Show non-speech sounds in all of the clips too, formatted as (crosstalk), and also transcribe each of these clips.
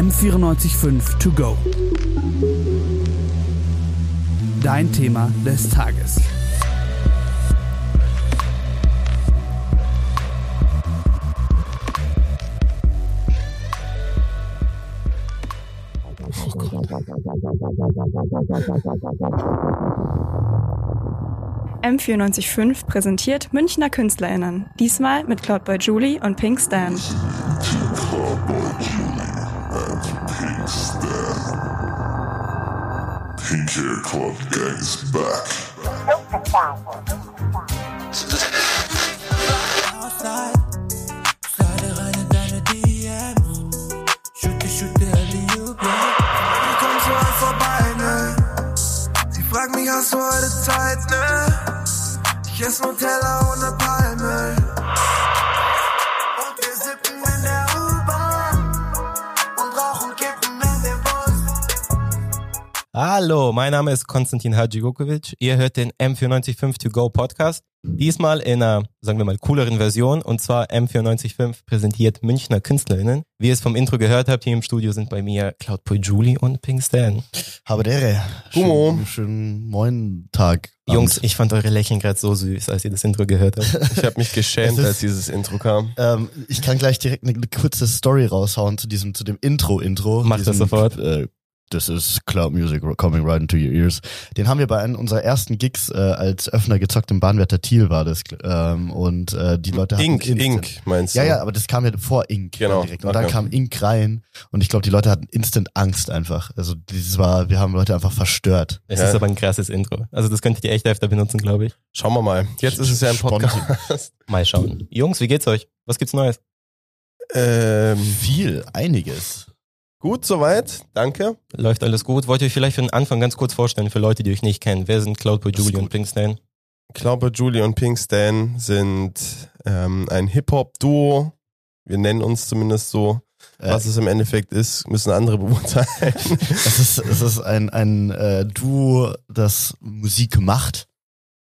M945 To Go. Dein Thema des Tages. M945 präsentiert Münchner KünstlerInnen. Diesmal mit Cloudboy Julie und Pink Stan. Hair Club Gang's back. outside. Rein in deine DMs. Shoot shoot Alley-oop, yeah. Die kommt so an vorbei, ne? Sie fragt mich, hast du heute Zeit, ne? Ich esse Nutella und ne Palme. Hallo, mein Name ist Konstantin Hadjigukovic. Ihr hört den M945 To Go Podcast. Diesmal in einer, sagen wir mal, cooleren Version. Und zwar M945 präsentiert Münchner KünstlerInnen. Wie ihr es vom Intro gehört habt, hier im Studio sind bei mir Cloudboy Julie und Pink Stan. Habedere. Gummo. Schönen, schönen moin Tag. Jungs, ich fand eure Lächeln gerade so süß, als ihr das Intro gehört habt. (laughs) Ich habe mich geschämt, Es ist- als dieses Intro kam. ähm, ich kann gleich direkt eine, eine kurze Story raushauen zu diesem, zu dem Intro-Intro. Mach das Diesem, sofort. Äh, This is Cloud Music coming right into your ears. Den haben wir bei einem unserer ersten Gigs äh, als Öffner gezockt im Bahnwärter Thiel war das. Ähm, und äh, die Leute hatten Ink, Ink, meinst du? Ja, ja, aber das kam ja vor Ink Genau, direkt. Und dann okay. kam Ink rein und ich glaube, die Leute hatten instant Angst einfach. Also dieses war, wir haben Leute einfach verstört. Es Ja. ist aber ein krasses Intro. Also das könntet ihr echt öfter benutzen, glaube ich. Schauen wir mal. Jetzt ist es ja ein. Podcast. (laughs) Mal schauen. Jungs, wie geht's euch? Was gibt's Neues? ähm, Viel, einiges. Gut soweit, danke. Läuft alles gut? Wollt ihr euch vielleicht für den Anfang ganz kurz vorstellen, für Leute, die euch nicht kennen? Wer sind Cloudboy Julie und gut. Pink Stan? Ich glaube, Julie und Pink Stan sind ähm, ein Hip-Hop-Duo. Wir nennen uns zumindest so. Äh, Was es im Endeffekt ist, müssen andere (laughs) beurteilen. Es ist, es ist ein, ein äh, Duo, das Musik macht,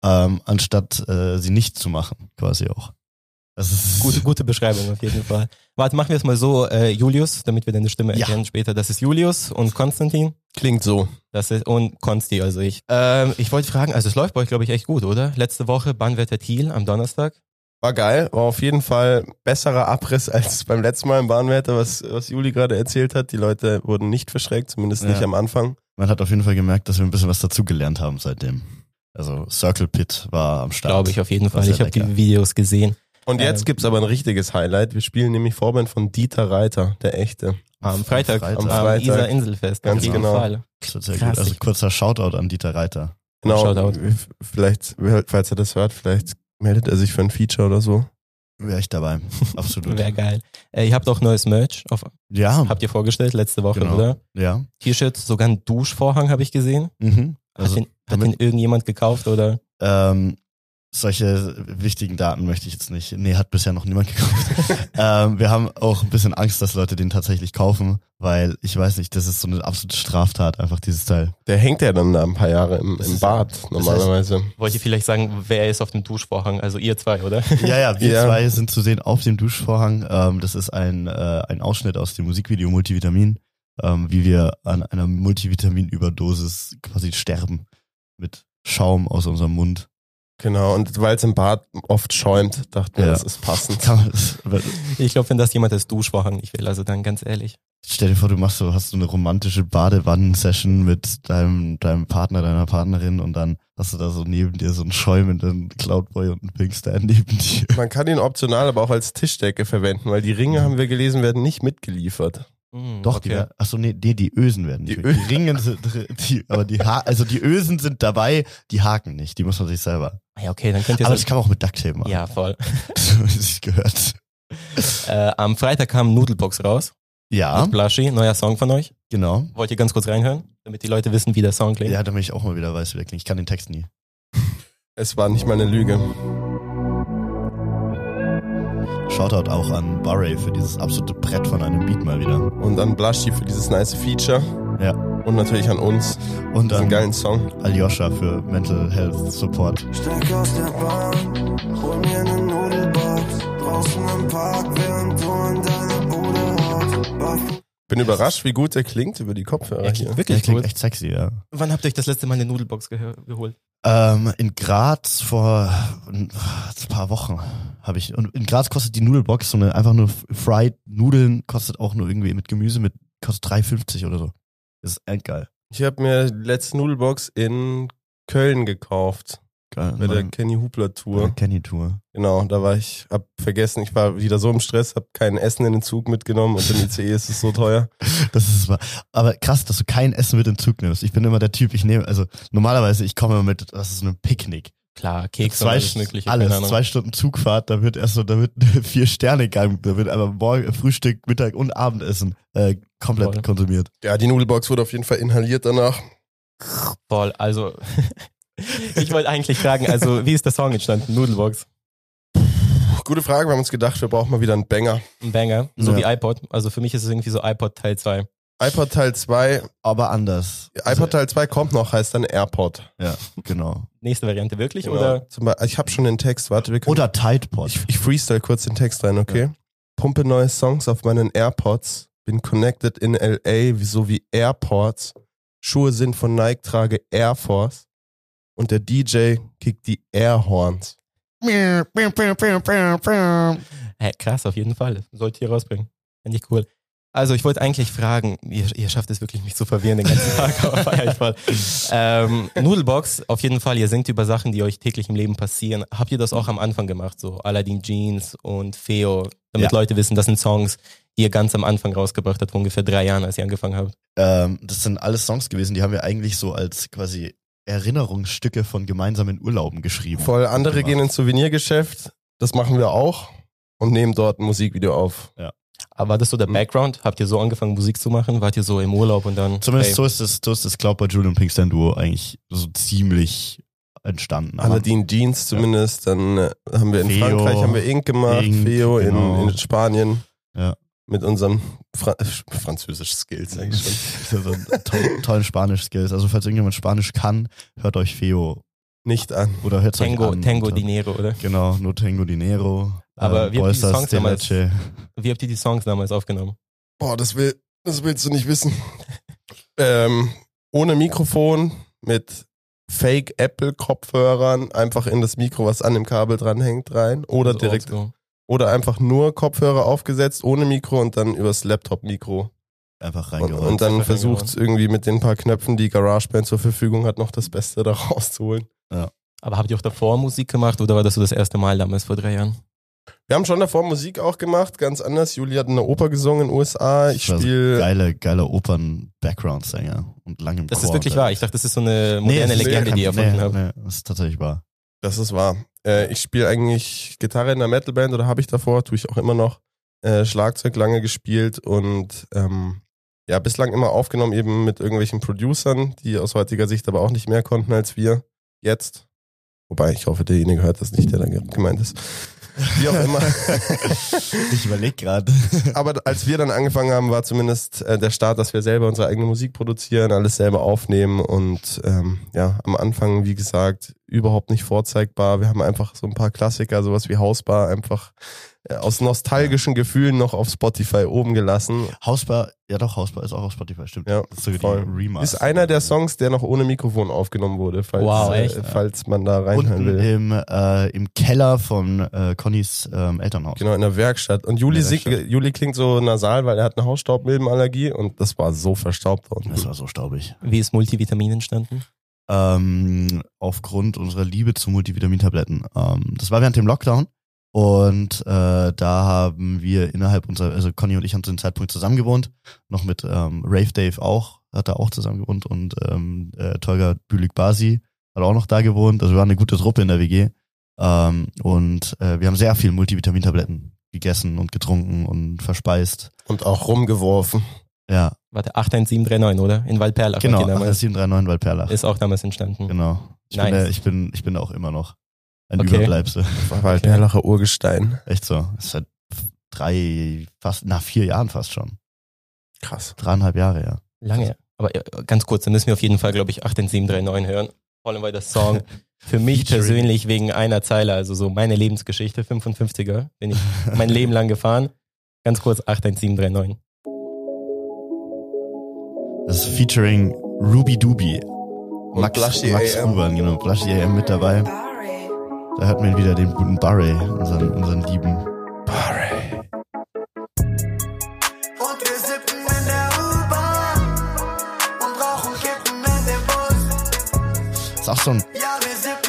ähm, anstatt äh, sie nicht zu machen, quasi auch. Das ist Gute, gute Beschreibung auf jeden Fall. Warte, machen wir es mal so, äh, Julius, damit wir deine Stimme Ja. erkennen später. Das ist Julius und Konstantin. Klingt so. Das ist und Konsti, also ich. Ähm, ich wollte fragen, also es läuft bei euch, glaube ich, echt gut, oder? Letzte Woche Bahnwetter Thiel am Donnerstag. War geil, war auf jeden Fall besserer Abriss als beim letzten Mal im Bahnwärter, was, was Juli gerade erzählt hat. Die Leute wurden nicht verschreckt, zumindest Ja. nicht am Anfang. Man hat auf jeden Fall gemerkt, dass wir ein bisschen was dazugelernt haben seitdem. Also Circle Pit war am Start. Glaube ich auf jeden Fall. Ich habe die. Videos gesehen. Und jetzt Ähm. gibt's aber ein richtiges Highlight. Wir spielen nämlich Vorband von Dieter Reiter, der echte. Am Freitag, Freitag. am Freitag. Isar Inselfest. Ganz auf jeden genau. Also kurzer Shoutout an Dieter Reiter. Genau. Shoutout. f- Vielleicht, falls er das hört, vielleicht meldet er sich für ein Feature oder so. Wäre ich dabei. (laughs) Absolut. Wäre geil. Äh, ihr habt auch neues Merch. Auf, ja, habt ihr vorgestellt letzte Woche, Genau. oder? ja. T-Shirt, sogar ein Duschvorhang habe ich gesehen. Mhm. Hat, Also den, hat damit- den irgendjemand gekauft oder? Ähm, solche wichtigen Daten möchte ich jetzt nicht. Nee, hat bisher noch niemand gekauft. (laughs) ähm, wir haben auch ein bisschen Angst, dass Leute den tatsächlich kaufen, weil ich weiß nicht, das ist so eine absolute Straftat, einfach dieses Teil. Der hängt ja dann da ein paar Jahre im, Das im Bad normalerweise. Wollt ihr vielleicht sagen, wer ist auf dem Duschvorhang? Also ihr zwei, oder? (laughs) Ja, ja, wir Ja. zwei sind zu sehen auf dem Duschvorhang. Ähm, das ist ein, äh, ein Ausschnitt aus dem Musikvideo Multivitamin, ähm, wie wir an einer Multivitaminüberdosis quasi sterben mit Schaum aus unserem Mund. Genau. Und weil es im Bad oft schäumt, dachten wir, Ja. das ist passend. Ich glaube, wenn das jemand als Duschvorhang nicht will, also dann ganz ehrlich. Stell dir vor, du machst so, hast so eine romantische Badewannen-Session mit deinem, deinem Partner, deiner Partnerin und dann hast du da so neben dir so einen schäumenden Cloudboy und einen Pinkstar neben dir. Man kann ihn optional aber auch als Tischdecke verwenden, weil die Ringe, haben wir gelesen, werden nicht mitgeliefert. Hm, Doch, die, okay. werden- ach so, nee, nee, die Ösen werden nicht. Die Die, die Ringen sind, die, aber die ha also die Ösen sind dabei, die Haken nicht, die muss man sich selber. Ja, okay, dann könnt ihr Aber so- das kann man auch mit Ducktape machen. Ja, voll. (laughs) So wie es sich gehört. Äh, am Freitag kam Nudelbox raus. Ja, Mit Blushy, neuer Song von euch. genau. Wollt ihr ganz kurz reinhören, damit die Leute wissen, wie der Song klingt? Ja, damit ich auch mal wieder weiß, wie der klingt. Ich kann den Text nie. Es war nicht mal eine Lüge. Shoutout auch an Barry für dieses absolute Brett von einem Beat mal wieder. Und an Blushy für dieses nice Feature. Ja. Und natürlich an uns. Und an geilen Song. Aljoscha für Mental Health Support. Steig aus der Bahn, hol mir eine Nudelbox. Draußen im Park, während du in deiner Bude bin überrascht, wie gut der klingt über die Kopfhörer Er hier. klingt Der wirklich klingt gut. echt sexy, ja. Wann habt ihr euch das letzte Mal eine Nudelbox gehör- geholt? Ähm, in Graz vor ein paar Wochen habe ich. Und in Graz kostet die Nudelbox so eine einfach nur fried Nudeln, kostet auch nur irgendwie mit Gemüse mit kostet 3,50 oder so. Das ist echt geil. Ich habe mir die letzte Nudelbox in Köln gekauft. Geil. Bei der Kenny Hubler Tour. Kenny Tour. Genau, da war ich, hab vergessen, ich war wieder so im Stress, hab kein Essen in den Zug mitgenommen und im (laughs) ICE ist es so teuer. Das ist wahr. Aber krass, dass du kein Essen mit in den Zug nimmst. Ich bin immer der Typ, ich nehme, also normalerweise, ich komme immer mit, das ist so ein Picknick. Klar, Keks und zwei, alles mögliche. alles, zwei Stunden Zugfahrt, da wird erst so, da wird (laughs) vier Sterne Gang, da wird aber morgen Frühstück, Mittag und Abendessen äh, komplett Voll. konsumiert. Ja, die Nudelbox wurde auf jeden Fall inhaliert danach. Voll, also (laughs) ich wollte eigentlich fragen, also wie ist der Song entstanden? Nudelbox, Gute Frage, wir haben uns gedacht, wir brauchen mal wieder einen Banger. ein Banger, so Ja. wie iPod. Also für mich ist es irgendwie so iPod Teil 2. iPod Teil 2, Aber anders. iPod Teil 2 kommt noch, heißt dann AirPod. Ja, genau. Nächste Variante wirklich Genau. oder? Zum Beispiel, ich habe schon den Text, warte, wir können, Oder Tide Pod. ich, ich freestyle kurz den Text rein, okay? Pumpe neue Songs auf meinen AirPods, bin connected in LA, so wie Airports. Schuhe sind von Nike, trage Air Force. Und der DJ kickt die Airhorns. Hä, krass, auf jeden Fall. Sollte hier rausbringen. Finde ich cool. Also ich wollte eigentlich fragen, ihr, ihr schafft es wirklich, mich zu verwirren den ganzen Tag, (laughs) aber feier ich voll. Ähm, Nudelbox, auf jeden Fall, ihr singt über Sachen, die euch täglich im Leben passieren. Habt ihr das auch am Anfang gemacht, so Aladdin Jeans und Feo, damit Ja. Leute wissen, das sind Songs, die ihr ganz am Anfang rausgebracht habt, vor ungefähr drei Jahren, als ihr angefangen habt? Ähm, das sind alles Songs gewesen, die haben wir eigentlich so als quasi Erinnerungsstücke von gemeinsamen Urlauben geschrieben. Voll, andere Gemacht. gehen ins Souvenirgeschäft, das machen wir auch und nehmen dort ein Musikvideo auf. Aber war das so der Mhm. Background? Habt ihr so angefangen, Musik zu machen? Wart ihr so im Urlaub und dann... Zumindest hey, so ist das, so ist das Cloud by Julian Pinkstein Duo eigentlich so ziemlich entstanden. Aber Aladdin Jeans zumindest, dann äh, haben wir in Feo, Frankreich haben wir Ink gemacht, Ink, Feo genau. in, in Spanien. Ja. Mit unseren Fra französisch Skills eigentlich schon. (laughs) tollen Spanisch-Skills. Also falls irgendjemand Spanisch kann, hört euch Feo Nicht an. oder hört Tango, an. Tango Dinero, oder? Genau, nur Tango Dinero. Aber äh, wie habt ihr die Bolsas Songs damals-. Wie habt ihr die Songs damals aufgenommen? Boah, das will, das willst du nicht wissen. (laughs) ähm, ohne Mikrofon, mit Fake Apple Kopfhörern, einfach in das Mikro, was an dem Kabel dranhängt, rein. Oder Also direkt, oder einfach nur Kopfhörer aufgesetzt, ohne Mikro und dann übers Laptop-Mikro. Einfach Und, reingerollt. und dann versucht irgendwie mit den paar Knöpfen, die GarageBand zur Verfügung hat, noch das Beste (laughs) da rauszuholen. Aber habt ihr auch davor Musik gemacht oder war das so das erste Mal damals vor drei Jahren? Wir haben schon davor Musik auch gemacht, ganz anders. Juli hat in der Oper gesungen in den USA. Ich spiele geile, geile Opern-Background-Sänger und lang im Das Chor ist wirklich und- wahr. Ich dachte, das ist so eine moderne ist Legende, kein- die ihr erfunden nee, habt. Nee, das ist tatsächlich wahr. Das ist wahr. Äh, ich spiele eigentlich Gitarre in der Metalband oder habe ich davor, tue ich auch immer noch. Äh, Schlagzeug lange gespielt und ähm, ja, bislang immer aufgenommen eben mit irgendwelchen Producern, die aus heutiger Sicht aber auch nicht mehr konnten als wir jetzt. Wobei, ich hoffe, derjenige hört das nicht, der da gemeint ist. Wie auch immer. (laughs) Ich überlege gerade. Aber als wir dann angefangen haben, war zumindest äh, der Start, dass wir selber unsere eigene Musik produzieren, alles selber aufnehmen und ähm, ja, am Anfang, wie gesagt, überhaupt nicht vorzeigbar. Wir haben einfach so ein paar Klassiker, sowas wie Hausbar, einfach äh, aus nostalgischen Gefühlen noch auf Spotify oben gelassen. Hausbar, ja doch, Hausbar ist auch auf Spotify, stimmt. Ja, das ist voll. Ist einer der Songs, der noch ohne Mikrofon aufgenommen wurde, falls, Wow, echt? äh, falls man da reinhören will. im, äh, im Keller von äh, Connys ähm, Elternhaus. Genau, in der Werkstatt. Und Juli, sing- Juli klingt so nasal, weil er hat eine Hausstaubmilbenallergie und das war so verstaubt unten. Das war so staubig. Wie ist Multivitamin entstanden? Ähm, aufgrund unserer Liebe zu Multivitamintabletten. Ähm, das war während dem Lockdown und äh, da haben wir innerhalb unserer, also Conny und ich haben zu dem Zeitpunkt zusammen gewohnt, noch mit ähm, Rave Dave auch, hat er auch zusammen gewohnt und ähm, äh, Tolga Bülik-Basi hat auch noch da gewohnt. Also wir waren eine gute Truppe in der WG ähm, und äh, wir haben sehr viel Multivitamintabletten gegessen und getrunken und verspeist. Und auch rumgeworfen. Ja, Warte, 81739, oder? In Waldperlach. genau, wart ihr damals. 739 Waldperlach. Ist auch damals entstanden. Genau. Ich, Nice. bin, der, ich, bin, ich bin auch immer noch ein Okay. Überbleibsel. Waldperlacher Urgestein. Echt so. Das ist seit drei, fast, nach vier Jahren fast schon. Krass. Dreieinhalb Jahre, ja. Lange. Aber äh, ganz kurz, dann müssen wir auf jeden Fall, glaube ich, 81739 hören. Vor allem, weil das Song (laughs) für mich persönlich wegen einer Zeile, also so meine Lebensgeschichte, 55er, bin ich mein Leben lang gefahren. Ganz kurz, 81739. Das ist featuring Ruby Dubi. Max, Blushy Max AM. Ruban, genau. Blushy AM mit dabei. Da hört man wieder den guten Barry, unseren, unseren Lieben. Und wir sippen in der U-Bahn und rauchen Kippen in dem Bus. Ist auch so ein,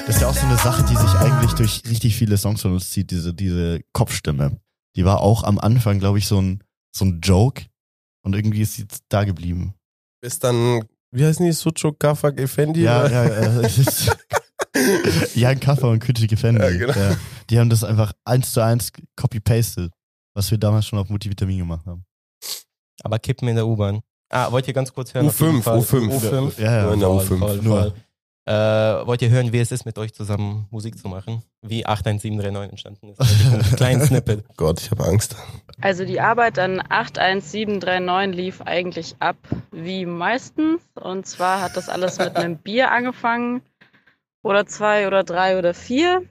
das ist ja auch so eine Sache, die sich eigentlich durch richtig viele Songs von uns zieht, diese, diese Kopfstimme. Die war auch am Anfang, glaube ich, so ein, so ein Joke. Und irgendwie ist sie jetzt da geblieben. Bis dann, wie heißen die, Sucho Gafak Effendi? Ja, oder? ja, (laughs) ist (laughs) Jan Kaffer und Küche Gefendi. Ja, genau. ja, die haben das einfach eins zu eins copy-pasted, was wir damals schon auf Multivitamin gemacht haben. Aber Kippen in der U-Bahn. Ah, wollt ihr ganz kurz hören? auf U5, jeden Fall? U5. U5. Ja, ja. Nur in der Voll, U5. voll, Nur. Äh, wollt ihr hören, wie es ist, mit euch zusammen Musik zu machen? Wie 81739 entstanden ist. Ein kleinen (laughs) Snippet. Gott, ich habe Angst. Also die Arbeit an 81739 lief eigentlich ab wie meistens. Und zwar hat das alles mit einem (laughs) Bier angefangen. Oder zwei oder drei oder vier.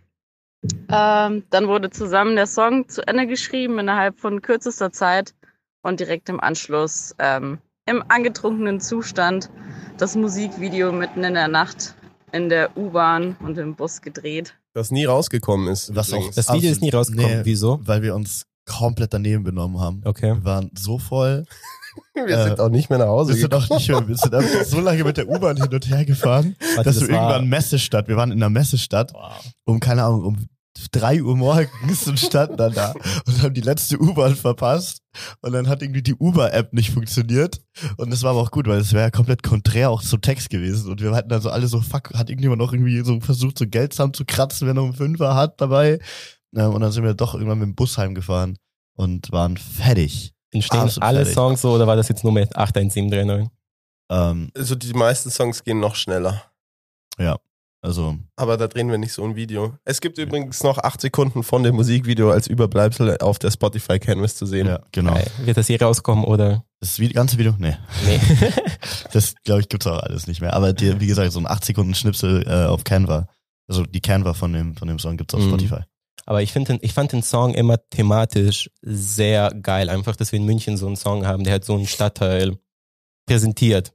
Ähm, dann wurde zusammen der Song zu Ende geschrieben innerhalb von kürzester Zeit. Und direkt im Anschluss ähm, im angetrunkenen Zustand das Musikvideo mitten in der Nacht in der U-Bahn und im Bus gedreht. Das nie rausgekommen ist. Was auch. Das Video ist nie rausgekommen. Nee. Wieso? Weil wir uns komplett daneben benommen haben. Okay. Wir waren so voll. (laughs) wir sind auch nicht mehr nach Hause Wir sind auch nicht mehr, wir sind einfach so lange mit der U-Bahn hin und her gefahren, Warte, dass das wir irgendwann Messestadt, wir waren in einer Messestadt, um, keine Ahnung, um drei Uhr morgens und standen dann da und haben die letzte U-Bahn verpasst und dann hat irgendwie die Uber-App nicht funktioniert und das war aber auch gut, weil es wäre ja komplett konträr auch zum Text gewesen und wir hatten dann so alle so, fuck, hat irgendjemand noch irgendwie so versucht, so Geld zusammen zu kratzen, wenn er einen Fünfer hat dabei Ähm, und dann sind wir doch irgendwann mit dem Bus heimgefahren und waren fertig. Entstehen Absolut alle fertig. Songs so oder war das jetzt nur mit 81739? Ähm, Also die meisten Songs gehen noch schneller. Also Aber da drehen wir nicht so ein Video. Es gibt übrigens noch acht Sekunden von dem Musikvideo als Überbleibsel auf der Spotify Canvas zu sehen. ja, genau. Geil. Wird das hier rauskommen oder? Das ganze Video? Nee. Nee. (laughs) Das, glaube ich, gibt's auch alles nicht mehr. Aber die, wie gesagt, so ein 8 Sekunden Schnipsel äh, auf Canva. Also die Canva von dem, von dem Song gibt's auf Mhm. Spotify. Aber ich finde, ich fand den Song immer thematisch sehr geil. Einfach, dass wir in München so einen Song haben, der halt so einen Stadtteil präsentiert.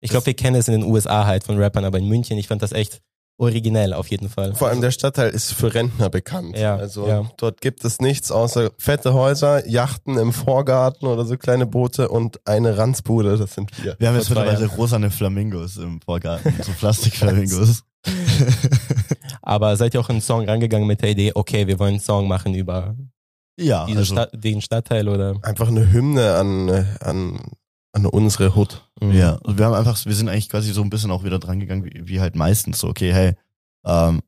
Ich glaube, wir kennen es in den USA halt von Rappern, aber in München, ich fand das echt originell auf jeden Fall. Vor allem der Stadtteil ist für Rentner bekannt. Ja, also ja. dort gibt es nichts außer fette Häuser, Yachten im Vorgarten oder so kleine Boote und eine Ranzbude, das sind wir. Wir haben jetzt mittlerweile rosane Flamingos im Vorgarten, so Plastikflamingos. (laughs) Aber seid ihr auch in den Song rangegangen mit der Idee, okay, wir wollen einen Song machen über ja, diese also, Stadt, den Stadtteil oder? Einfach eine Hymne an, äh, an, an unsere Hut. Mhm. ja. Und wir haben einfach, wir sind eigentlich quasi so ein bisschen auch wieder dran gegangen, wie, wie halt meistens so, okay, hey, ähm,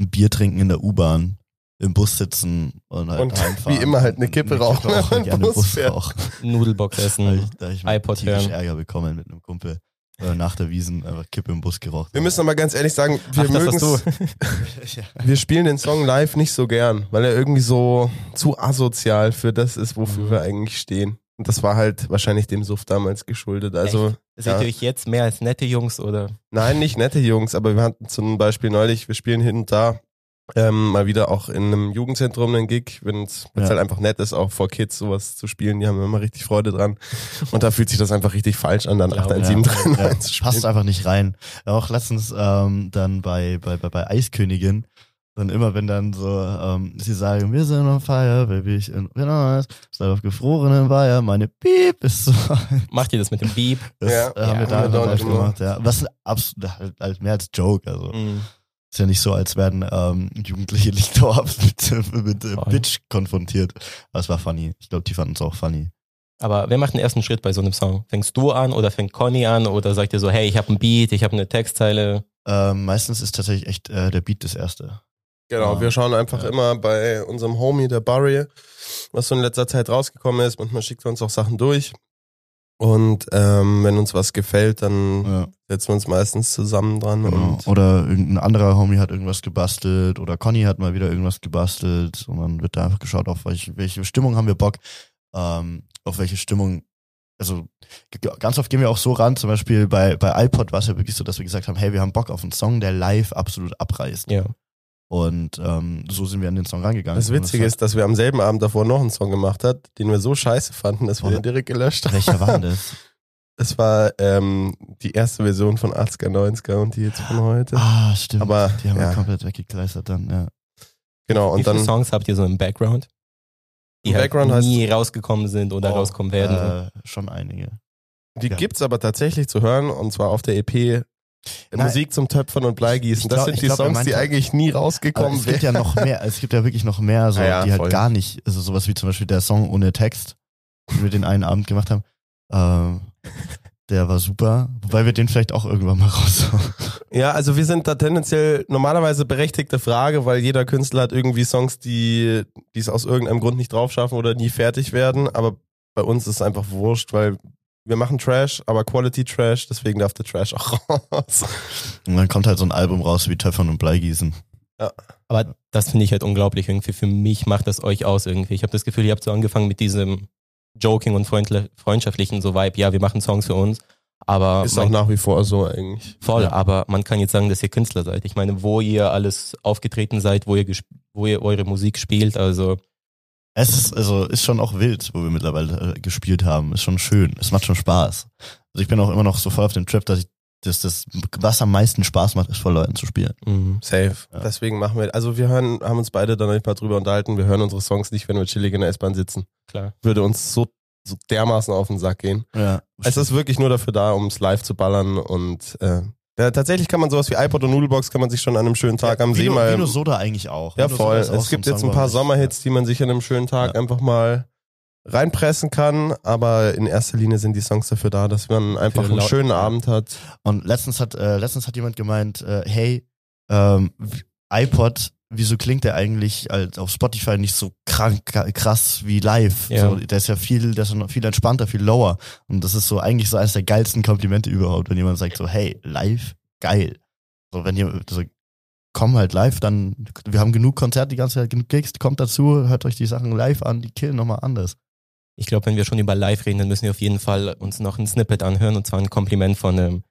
ein Bier trinken in der U-Bahn, im Bus sitzen und halt Und (laughs) heimfahren. wie immer halt eine Kippe rauchen, wenn man gerne Bus Bus fährt. rauchen. Nudelbox Da essen. ich, da ich iPod hören. Ärger bekommen mit einem Kumpel. Äh, nach der Wiesen einfach Kippe im Bus geraucht. Wir müssen aber ganz ehrlich sagen, wir mögen. (laughs) Wir spielen den Song live nicht so gern, weil er irgendwie so zu asozial für das ist, wofür Mhm. wir eigentlich stehen. Und das war halt wahrscheinlich dem Suff damals geschuldet. Also, Seht Ja. ihr euch jetzt mehr als nette Jungs oder? nein, nicht nette Jungs, aber wir hatten zum Beispiel neulich, wir spielen hin und da ähm, mal wieder auch in einem Jugendzentrum einen Gig, wenn es Ja. halt einfach nett ist, auch vor Kids sowas zu spielen. Die haben immer richtig Freude dran. Und da fühlt sich das einfach richtig falsch an, dann Ja, 81739 Ja, zu spielen. passt einfach nicht rein. Auch letztens ähm, dann bei, bei, bei, bei Eiskönigin, dann immer wenn dann so, ähm, sie sagen, wir sind on fire, baby, ich bin on Seid auf gefrorenen Weiher, meine Piep ist so. Macht ihr das mit dem Beep? Das Ja, äh, haben ja, wir da live gemacht, ja. Was absolut halt, halt mehr als Joke, also. Mhm. Ist ja nicht so, als werden ähm, Jugendliche nicht (laughs) dauerhaft mit, mit äh. Bitch konfrontiert. Aber es war funny. Ich glaube, die fanden es auch funny. Aber wer macht den ersten Schritt bei so einem Song? Fängst du an oder fängt Conny an oder sagt ihr so, hey, ich habe einen Beat, ich habe eine Textzeile? Ähm, meistens ist tatsächlich echt äh, der Beat das Erste. Genau, Ja. wir schauen einfach Ja. immer bei unserem Homie, der Barry, was so in letzter Zeit rausgekommen ist. Manchmal schickt er uns auch Sachen durch. Und ähm, wenn uns was gefällt, dann Ja. setzen wir uns meistens zusammen dran. Genau. Und Oder irgendein anderer Homie hat irgendwas gebastelt oder Conny hat mal wieder irgendwas gebastelt und dann wird da einfach geschaut, auf welche, welche Stimmung haben wir Bock, ähm, auf welche Stimmung, also ganz oft gehen wir auch so ran, zum Beispiel bei, bei iPod war es ja wirklich so, dass wir gesagt haben, hey, wir haben Bock auf einen Song, der live absolut abreißt. Ja. Und ähm, so sind wir an den Song rangegangen. das Witzige ist, dass wir am selben Abend davor noch einen Song gemacht hat, den wir so scheiße fanden, dass wir den direkt gelöscht haben. welcher war denn das? (laughs) Es war ähm, die erste Version von 80er, 90er und die jetzt von heute. Ah, stimmt. Aber, die haben wir ja. komplett weggekleistert dann, ja. Genau, Wie und viele dann Songs habt ihr so im Background? Die Im halt Background heißt- nie rausgekommen sind oder Oh, rauskommen werden. Äh, schon einige. die Ja. gibt's aber tatsächlich zu hören und zwar auf der EP Nein. Musik zum Töpfern und Bleigießen. Das glaub- sind die glaub, Songs, die eigentlich nie rausgekommen es gibt ja noch mehr, es gibt ja wirklich noch mehr, so, (laughs) ja, die halt voll. gar nicht, also sowas wie zum Beispiel der Song ohne Text, den wir den einen Abend gemacht haben, ähm, der war super, wobei wir den vielleicht auch irgendwann mal (laughs) raushauen. Ja, also wir sind da tendenziell normalerweise berechtigte Frage, weil jeder Künstler hat irgendwie Songs, die die es aus irgendeinem Grund nicht drauf schaffen oder nie fertig werden. Aber bei uns ist es einfach wurscht, weil wir machen Trash, aber Quality Trash, deswegen darf der Trash auch raus. Und dann kommt halt so ein Album raus wie Töpfern und Bleigießen. Aber das finde ich halt unglaublich irgendwie. Für mich macht das euch aus irgendwie. Ich habe das Gefühl, ihr habt so angefangen mit diesem Joking und freundschaftlichen so Vibe. Ja, wir machen Songs für uns. Aber Ist auch nach wie vor so eigentlich. voll, Ja. aber man kann jetzt sagen, dass ihr Künstler seid. Ich meine, wo ihr alles aufgetreten seid, wo ihr, wo ihr eure Musik spielt, also Es ist, also, ist schon auch wild, wo wir mittlerweile äh, gespielt haben. Ist schon schön. Es macht schon Spaß. Also ich bin auch immer noch so voll auf dem Trip, dass ich, dass das, was am meisten Spaß macht, ist vor Leuten zu spielen. mh. Safe. Ja. Deswegen machen wir, also wir hören, haben uns beide dann ein paar drüber unterhalten. Wir hören unsere Songs nicht, wenn wir chillig in der S-Bahn sitzen. klar. Würde uns so, so dermaßen auf den Sack gehen. Ja. Es ist wirklich nur dafür da, um es live zu ballern und äh, ja, tatsächlich kann man sowas wie iPod und Noodlebox kann man sich schon an einem schönen Tag am See Vino, mal. Vino Soda eigentlich auch. ja, Vino voll. auch Es so gibt Song, jetzt ein paar Sommerhits, die man sich an einem schönen Tag Ja. einfach mal reinpressen kann, aber in erster Linie sind die Songs dafür da, dass man einfach einen schönen Abend hat. Und letztens hat, äh, letztens hat jemand gemeint, äh, hey, ähm, iPod, wieso klingt der eigentlich als auf Spotify nicht so krank, krass wie live? Ja. So, der ist ja viel, der ist ja viel entspannter, viel lower. Und das ist so eigentlich so eines der geilsten Komplimente überhaupt, wenn jemand sagt so, hey, live, geil. So, wenn ihr, so, komm halt live, dann, wir haben genug Konzerte die ganze Zeit, genug Gigs, kommt dazu, hört euch die Sachen live an, die killen nochmal anders. Ich glaube, wenn wir schon über Live reden, dann müssen wir auf jeden Fall uns noch ein Snippet anhören und zwar ein Kompliment von einem,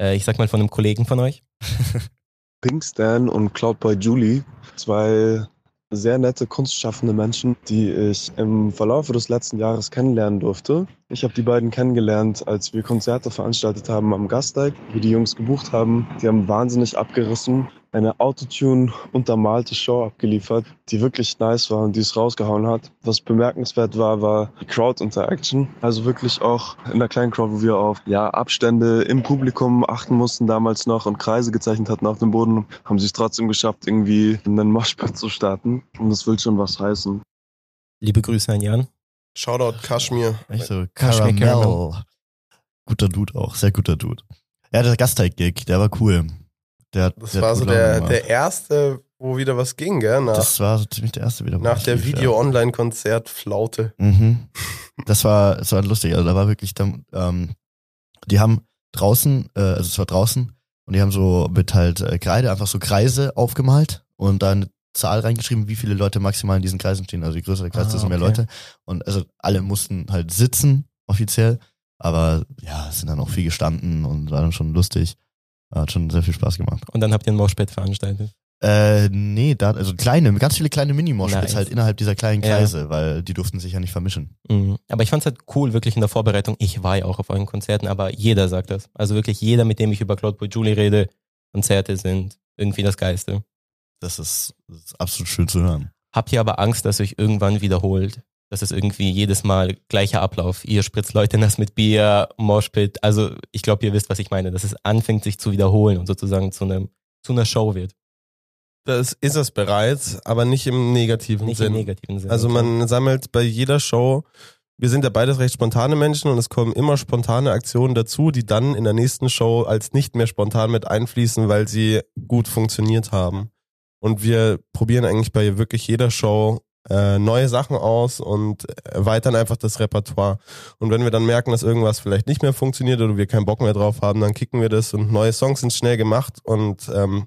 äh, ich sag mal von einem Kollegen von euch. (laughs) Pinkstan und Cloudboy Julie, zwei sehr nette kunstschaffende Menschen, die ich im Verlauf des letzten Jahres kennenlernen durfte. Ich habe die beiden kennengelernt, als wir Konzerte veranstaltet haben am Gasteig, wir die Jungs gebucht haben. Die haben wahnsinnig abgerissen, eine Autotune untermalte Show abgeliefert, die wirklich nice war und die es rausgehauen hat. Was bemerkenswert war, war die Crowd Interaction. Also wirklich auch in der kleinen Crowd, wo wir auf ja, Abstände im Publikum achten mussten damals noch und Kreise gezeichnet hatten auf dem Boden, haben sie es trotzdem geschafft, irgendwie einen Moshpit zu starten. Und das will schon was heißen. Liebe Grüße an Jan. Shoutout Kashmir. Echt so, Kaschmir Caramel. Caramel. Guter Dude auch, sehr guter Dude. Ja, der Gasteig-Gig, der war cool. Der, Das der war so der, der erste, wo wieder was ging, gell? Nach, Das war so ziemlich der erste wieder. nach der. Video-Online-Konzert-Flaute. Mhm. Das war, das war lustig. Also da war wirklich, dann, ähm, die haben draußen, äh, also es war draußen, und die haben so mit halt äh, Kreide einfach so Kreise aufgemalt und da eine Zahl reingeschrieben, wie viele Leute maximal in diesen Kreisen stehen. Also je größer der Kreis, Ah, desto mehr okay. Leute. Und also alle mussten halt sitzen, offiziell. Aber ja, es sind dann auch viel gestanden und war dann schon lustig. Hat schon sehr viel Spaß gemacht. Und dann habt ihr ein Moshpit veranstaltet. Äh, nee, da, also kleine, ganz viele kleine Minimoshpits Nice. halt innerhalb dieser kleinen Ja. Kreise, weil die durften sich ja nicht vermischen. Mhm. Aber ich fand's halt cool, wirklich in der Vorbereitung. Ich war ja auch auf euren Konzerten, aber jeder sagt das. Also wirklich jeder, mit dem ich über Cloudboy Julie rede, Konzerte sind irgendwie das Geiste. Das ist, das ist absolut schön zu hören. Habt ihr aber Angst, dass euch irgendwann wiederholt? Dass es irgendwie jedes Mal gleicher Ablauf. Ihr spritzt Leute nass mit Bier, Moshpit. Also ich glaube, ihr wisst, was ich meine. Dass es anfängt, sich zu wiederholen und sozusagen zu einem zu einer Show wird. Das ist es bereits, aber nicht im negativen Nicht Sinn. im negativen Sinne. Also man sammelt bei jeder Show, wir sind ja beides recht spontane Menschen und es kommen immer spontane Aktionen dazu, die dann in der nächsten Show als nicht mehr spontan mit einfließen, weil sie gut funktioniert haben. Und wir probieren eigentlich bei wirklich jeder Show äh, neue Sachen aus und erweitern einfach das Repertoire. Und wenn wir dann merken, dass irgendwas vielleicht nicht mehr funktioniert oder wir keinen Bock mehr drauf haben, dann kicken wir das und neue Songs sind schnell gemacht und ähm,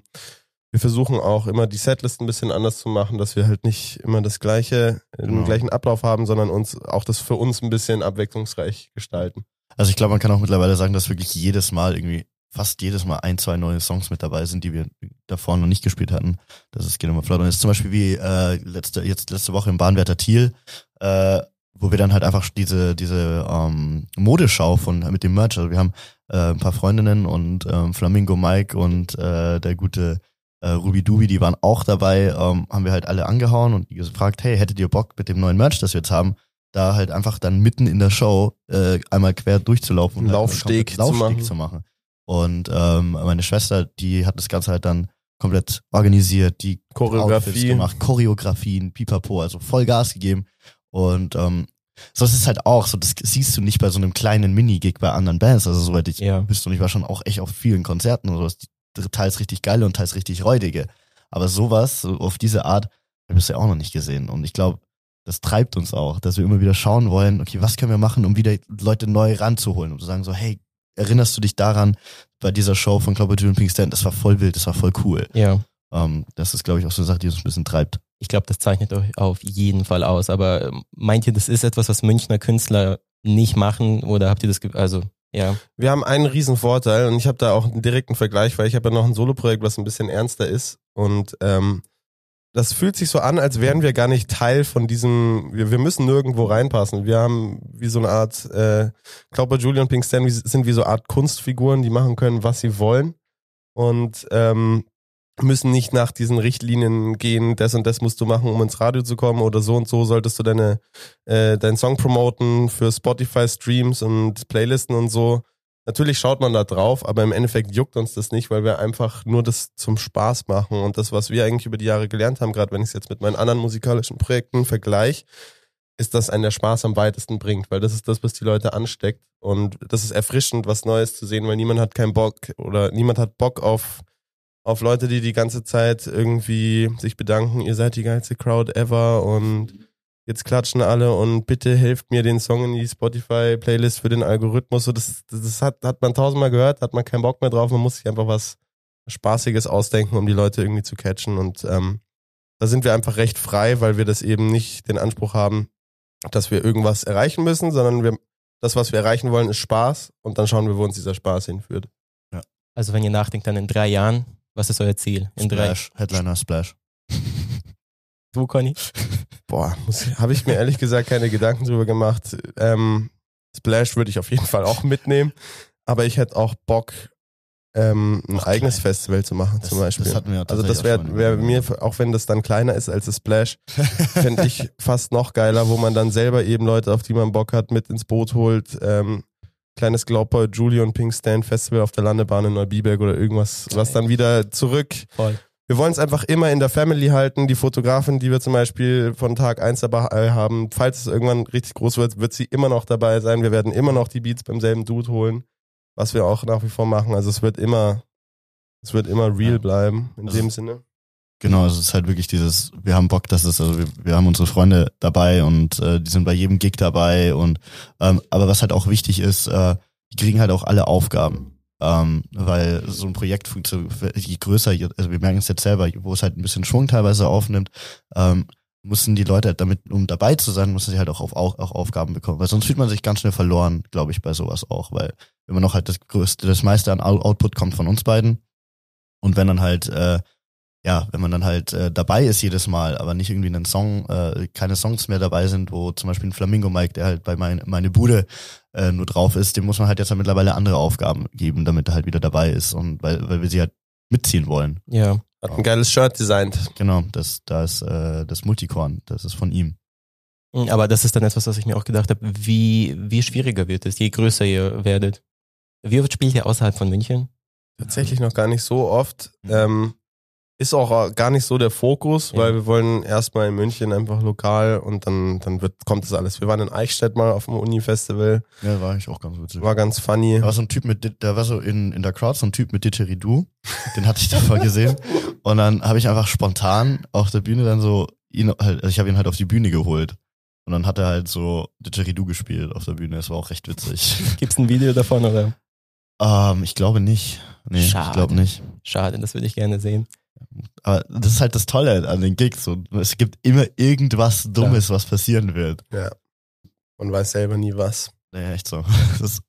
wir versuchen auch immer die Setlist ein bisschen anders zu machen, dass wir halt nicht immer das gleiche, den Genau. gleichen Ablauf haben, sondern uns auch das für uns ein bisschen abwechslungsreich gestalten. Also ich glaube, man kann auch mittlerweile sagen, dass wirklich jedes Mal irgendwie, fast jedes Mal ein, zwei neue Songs mit dabei sind, die wir davor noch nicht gespielt hatten. Das ist geht immer flott. Und jetzt zum Beispiel wie äh, letzte, jetzt letzte Woche im Bahnwärter Thiel, äh, wo wir dann halt einfach diese, diese ähm, Modeschau von mit dem Merch, also wir haben äh, ein paar Freundinnen und ähm, Flamingo Mike und äh, der gute äh, Ruby Dubi, die waren auch dabei, ähm, haben wir halt alle angehauen und gefragt, hey, hättet ihr Bock mit dem neuen Merch, das wir jetzt haben, da halt einfach dann mitten in der Show äh, einmal quer durchzulaufen und halt Laufsteg zu Laufsteg machen. zu machen. Und ähm, meine Schwester, die hat das Ganze halt dann komplett organisiert, die Choreografie. Gemacht, Choreografien, pipapo, also voll Gas gegeben. Und ähm, so ist es halt auch, so das siehst du nicht bei so einem kleinen Minigig bei anderen Bands. Also soweit ich Ja. wüsste und ich war schon auch echt auf vielen Konzerten und sowas, die teils richtig geile und teils richtig räudige. Aber sowas, so auf diese Art, habe ich bisher auch noch nicht gesehen. Und ich glaube, das treibt uns auch, dass wir immer wieder schauen wollen, okay, was können wir machen, um wieder Leute neu ranzuholen, um zu sagen so, hey, erinnerst du dich daran, bei dieser Show von Club and Pink Stand, das war voll wild, das war voll cool. Ja. Ähm, das ist, glaube ich, auch so eine Sache, die uns ein bisschen treibt. Ich glaube, das zeichnet euch auf jeden Fall aus. Aber ähm, meint ihr, das ist etwas, was Münchner Künstler nicht machen? Oder habt ihr das, ge- also, ja. Wir haben einen riesen Vorteil und ich habe da auch einen direkten Vergleich, weil ich habe ja noch ein Soloprojekt, was ein bisschen ernster ist und ähm, das fühlt sich so an, als wären wir gar nicht Teil von diesem, wir, wir müssen nirgendwo reinpassen. Wir haben wie so eine Art, äh, Glauber Julian Pink Stan wie- sind wie so eine Art Kunstfiguren, die machen können, was sie wollen und ähm, müssen nicht nach diesen Richtlinien gehen, das und das musst du machen, um ins Radio zu kommen oder so und so solltest du deine äh, deinen Song promoten für Spotify Streams und Playlisten und so. Natürlich schaut man da drauf, aber im Endeffekt juckt uns das nicht, weil wir einfach nur das zum Spaß machen. Und das, was wir eigentlich über die Jahre gelernt haben, gerade wenn ich es jetzt mit meinen anderen musikalischen Projekten vergleiche, ist, dass einen der Spaß am weitesten bringt, weil das ist das, was die Leute ansteckt. Und das ist erfrischend, was Neues zu sehen, weil niemand hat keinen Bock oder niemand hat Bock auf auf Leute, die die ganze Zeit irgendwie sich bedanken, ihr seid die geilste Crowd ever und jetzt klatschen alle und bitte helft mir den Song in die Spotify-Playlist für den Algorithmus. So, das, das, hat, hat man tausendmal gehört, hat man keinen Bock mehr drauf, man muss sich einfach was Spaßiges ausdenken, um die Leute irgendwie zu catchen und ähm, da sind wir einfach recht frei, weil wir das eben nicht den Anspruch haben, dass wir irgendwas erreichen müssen, sondern wir, das, was wir erreichen wollen, ist Spaß und dann schauen wir, wo uns dieser Spaß hinführt. Also, wenn ihr nachdenkt, dann in drei Jahren, was ist euer Ziel? In Splash, Headliner Splash. Du, Conny? Boah, habe ich mir ehrlich gesagt keine Gedanken drüber gemacht. Ähm, Splash würde ich auf jeden Fall auch mitnehmen, aber ich hätte auch Bock, ähm, ein Ach, eigenes geil. Festival zu machen Das- zum Beispiel. das hatten wir ja also das wäre wär mir, auch wenn das dann kleiner ist als das Splash, (laughs) fände ich fast noch geiler, wo man dann selber eben Leute, auf die man Bock hat, mit ins Boot holt. Ähm, kleines Glaubboy, Julie und Pink Stand Festival auf der Landebahn in Neubiberg oder irgendwas, was dann wieder zurück Voll. Wir wollen es einfach immer in der Family halten. Die Fotografin, die wir zum Beispiel von Tag eins dabei haben, falls es irgendwann richtig groß wird, wird sie immer noch dabei sein. Wir werden immer noch die Beats beim selben Dude holen, was wir auch nach wie vor machen. Also es wird immer, es wird immer real bleiben in Also- dem Sinne. Genau, es ist halt wirklich dieses, wir haben Bock, dass es, also wir, wir haben unsere Freunde dabei und äh, die sind bei jedem Gig dabei und ähm, aber was halt auch wichtig ist, äh, die kriegen halt auch alle Aufgaben. Ähm, weil so ein Projekt funktioniert, je größer, je- also wir merken es jetzt selber, wo es halt ein bisschen Schwung teilweise aufnimmt, ähm, müssen die Leute halt damit, um dabei zu sein, müssen sie halt auch, auf, auch, auch Aufgaben bekommen. Weil sonst fühlt man sich ganz schnell verloren, glaube ich, bei sowas auch. Weil immer noch halt das größte, das meiste an Out- Output kommt von uns beiden. Und wenn dann halt, äh, ja, wenn man dann halt äh, dabei ist jedes Mal, aber nicht irgendwie einen Song, äh, keine Songs mehr dabei sind, wo zum Beispiel ein Flamingo Mike, der halt bei mein, meine Bude äh, nur drauf ist, dem muss man halt jetzt halt mittlerweile andere Aufgaben geben, damit er halt wieder dabei ist und weil, weil wir sie halt mitziehen wollen. Ja. Hat ein geiles Shirt designt. Genau, das, da ist äh, das Multicorn, das ist von ihm. Mhm, Aber das ist dann etwas, was ich mir auch gedacht habe, wie, wie schwieriger wird es, je größer ihr werdet. Wie oft spielt ihr außerhalb von München? Tatsächlich noch gar nicht so oft. Ähm, ist auch gar nicht so der Fokus, Ja. weil wir wollen erstmal in München einfach lokal und dann, dann wird, kommt das alles. Wir waren in Eichstätt mal auf dem Uni-Festival. Ja, war ich auch ganz witzig. War ganz funny. Da war so ein Typ mit, da war so in, in der Crowd so ein Typ mit Didgeridoo, den hatte ich davor gesehen. Und dann habe ich einfach spontan auf der Bühne dann so ihn halt, also ich habe ihn halt auf die Bühne geholt. Und dann hat er halt so Didgeridoo gespielt auf der Bühne. Das war auch recht witzig. (laughs) Gibt's ein Video davon oder? ähm, ich glaube nicht. Nee, Schade. ich glaube nicht. Schade, das würde ich gerne sehen. Aber das ist halt das Tolle an den Gigs. So, es gibt immer irgendwas Dummes, was passieren wird. Ja. Man weiß selber nie was. Ja, echt so. (laughs) Das ist,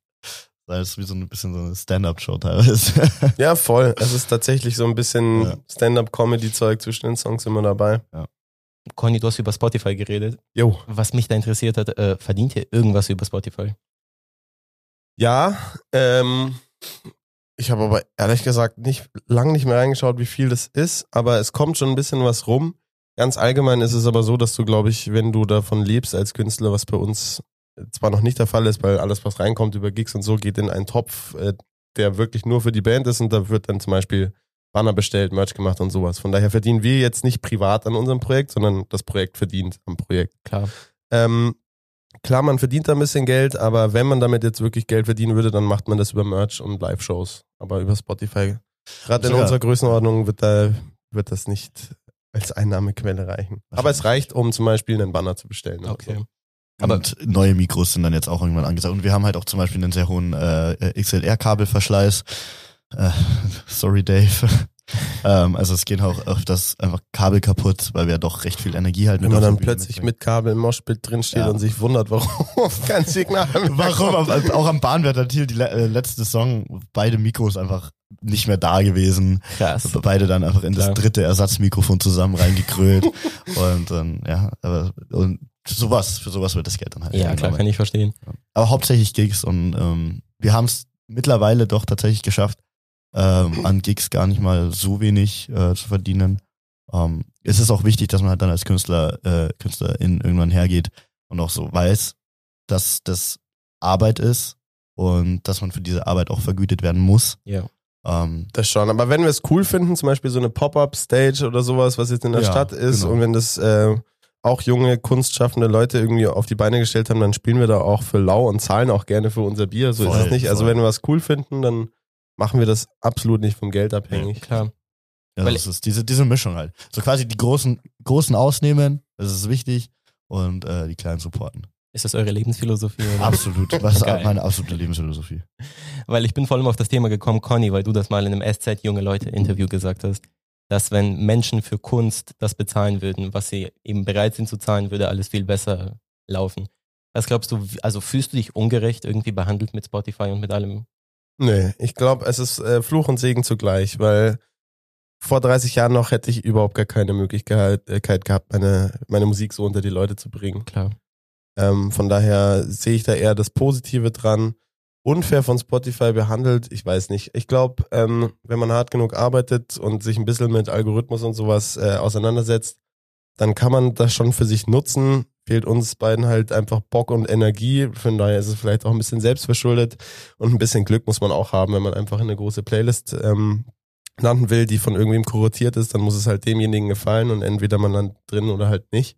das ist wie so ein bisschen so eine Stand-up-Show teilweise. (laughs) Ja, voll. Es ist tatsächlich so ein bisschen Ja. Stand-up-Comedy-Zeug zwischen den Songs immer dabei. Conny, du hast über Spotify geredet. Jo. Was mich da interessiert hat, äh, verdient ihr irgendwas über Spotify? Ja, ähm, ich habe aber ehrlich gesagt nicht lang nicht mehr reingeschaut, wie viel das ist, aber es kommt schon ein bisschen was rum. Ganz allgemein ist es aber so, dass du, glaube ich, wenn du davon lebst als Künstler, was bei uns zwar noch nicht der Fall ist, weil alles, was reinkommt über Gigs und so, geht in einen Topf, äh, der wirklich nur für die Band ist und da wird dann zum Beispiel Banner bestellt, Merch gemacht und sowas. Von daher verdienen wir jetzt nicht privat an unserem Projekt, sondern das Projekt verdient am Projekt. Klar. Ähm, klar, man verdient da ein bisschen Geld, aber wenn man damit jetzt wirklich Geld verdienen würde, dann macht man das über Merch und Live-Shows. Aber über Spotify, gerade in Sogar- unserer Größenordnung, wird da wird das nicht als Einnahmequelle reichen. Aber es reicht, um zum Beispiel einen Banner zu bestellen. Okay. so. Aber- und neue Mikros sind dann jetzt auch irgendwann angesagt. Und wir haben halt auch zum Beispiel einen sehr hohen äh, XLR-Kabelverschleiß. Äh, (laughs) sorry, Dave. Ähm, also es geht auch auf das einfach Kabel kaputt, weil wir doch recht viel Energie halt Wenn man dann die plötzlich mitbringen. mit Kabel im Moshpit drinsteht Ja. und sich wundert, warum (laughs) kein Signal mehr (laughs) Warum? kommt. Auch am Bahnwärtertil, die le äh, letzte Song, beide Mikros einfach nicht mehr da gewesen. Krass. Beide dann einfach in das Klar. dritte Ersatzmikrofon zusammen reingekrölt. (laughs) und dann, ja, aber und für sowas, für sowas wird das Geld dann halt. Ja, klar, kann ich verstehen. Aber hauptsächlich Gigs und ähm, wir haben es mittlerweile doch tatsächlich geschafft, ähm, an Gigs gar nicht mal so wenig äh, zu verdienen. Ähm, es ist auch wichtig, dass man halt dann als Künstler, äh, Künstlerin irgendwann hergeht und auch so weiß, dass das Arbeit ist und dass man für diese Arbeit auch vergütet werden muss. Ja. Ähm, Das schon. Aber wenn wir es cool finden, zum Beispiel so eine Pop-Up-Stage oder sowas, was jetzt in der Ja, Stadt ist, genau. und wenn das äh, auch junge, kunstschaffende Leute irgendwie auf die Beine gestellt haben, dann spielen wir da auch für lau und zahlen auch gerne für unser Bier. So ist Voll, es nicht. Also voll. wenn wir was cool finden, dann machen wir das absolut nicht vom Geld abhängig. Klar. ja, Weil- das ist diese, diese Mischung halt. So quasi die großen, großen ausnehmen, das ist wichtig, und äh, die kleinen supporten. Ist das eure Lebensphilosophie? Oder? Absolut. Was ist Geil. meine absolute Lebensphilosophie. Weil ich bin vor allem auf das Thema gekommen, Conny, weil du das mal in einem SZ Junge Leute Interview gesagt hast, dass wenn Menschen für Kunst das bezahlen würden, was sie eben bereit sind zu zahlen, würde alles viel besser laufen. Was glaubst du, also fühlst du dich ungerecht irgendwie behandelt mit Spotify und mit allem? Nee, ich glaube, es ist äh, Fluch und Segen zugleich, weil vor 30 Jahren noch hätte ich überhaupt gar keine Möglichkeit äh, gehabt, meine, meine Musik so unter die Leute zu bringen. Klar. Ähm, von daher sehe ich da eher das Positive dran. Unfair von Spotify behandelt, ich weiß nicht. Ich glaube, ähm, wenn man hart genug arbeitet und sich ein bisschen mit Algorithmus und sowas äh, auseinandersetzt, dann kann man das schon für sich nutzen. Fehlt uns beiden halt einfach Bock und Energie. Von daher ist es vielleicht auch ein bisschen selbstverschuldet und ein bisschen Glück muss man auch haben, wenn man einfach in eine große Playlist ähm, landen will, die von irgendwem kuratiert ist, dann muss es halt demjenigen gefallen und entweder man landet drin oder halt nicht.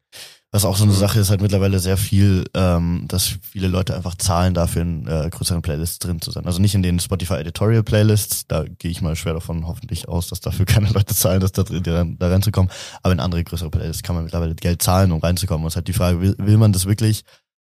Was auch so eine Sache ist, halt mittlerweile sehr viel, ähm, dass viele Leute einfach zahlen dafür in äh, größeren Playlists drin zu sein. Also nicht in den Spotify Editorial Playlists, da gehe ich mal schwer davon hoffentlich aus, dass dafür (laughs) keine Leute zahlen, dass da, drin- da, reinzukommen. Aber in andere größere Playlists kann man mittlerweile Geld zahlen, um reinzukommen. Und es ist halt die Frage, will, will man das wirklich,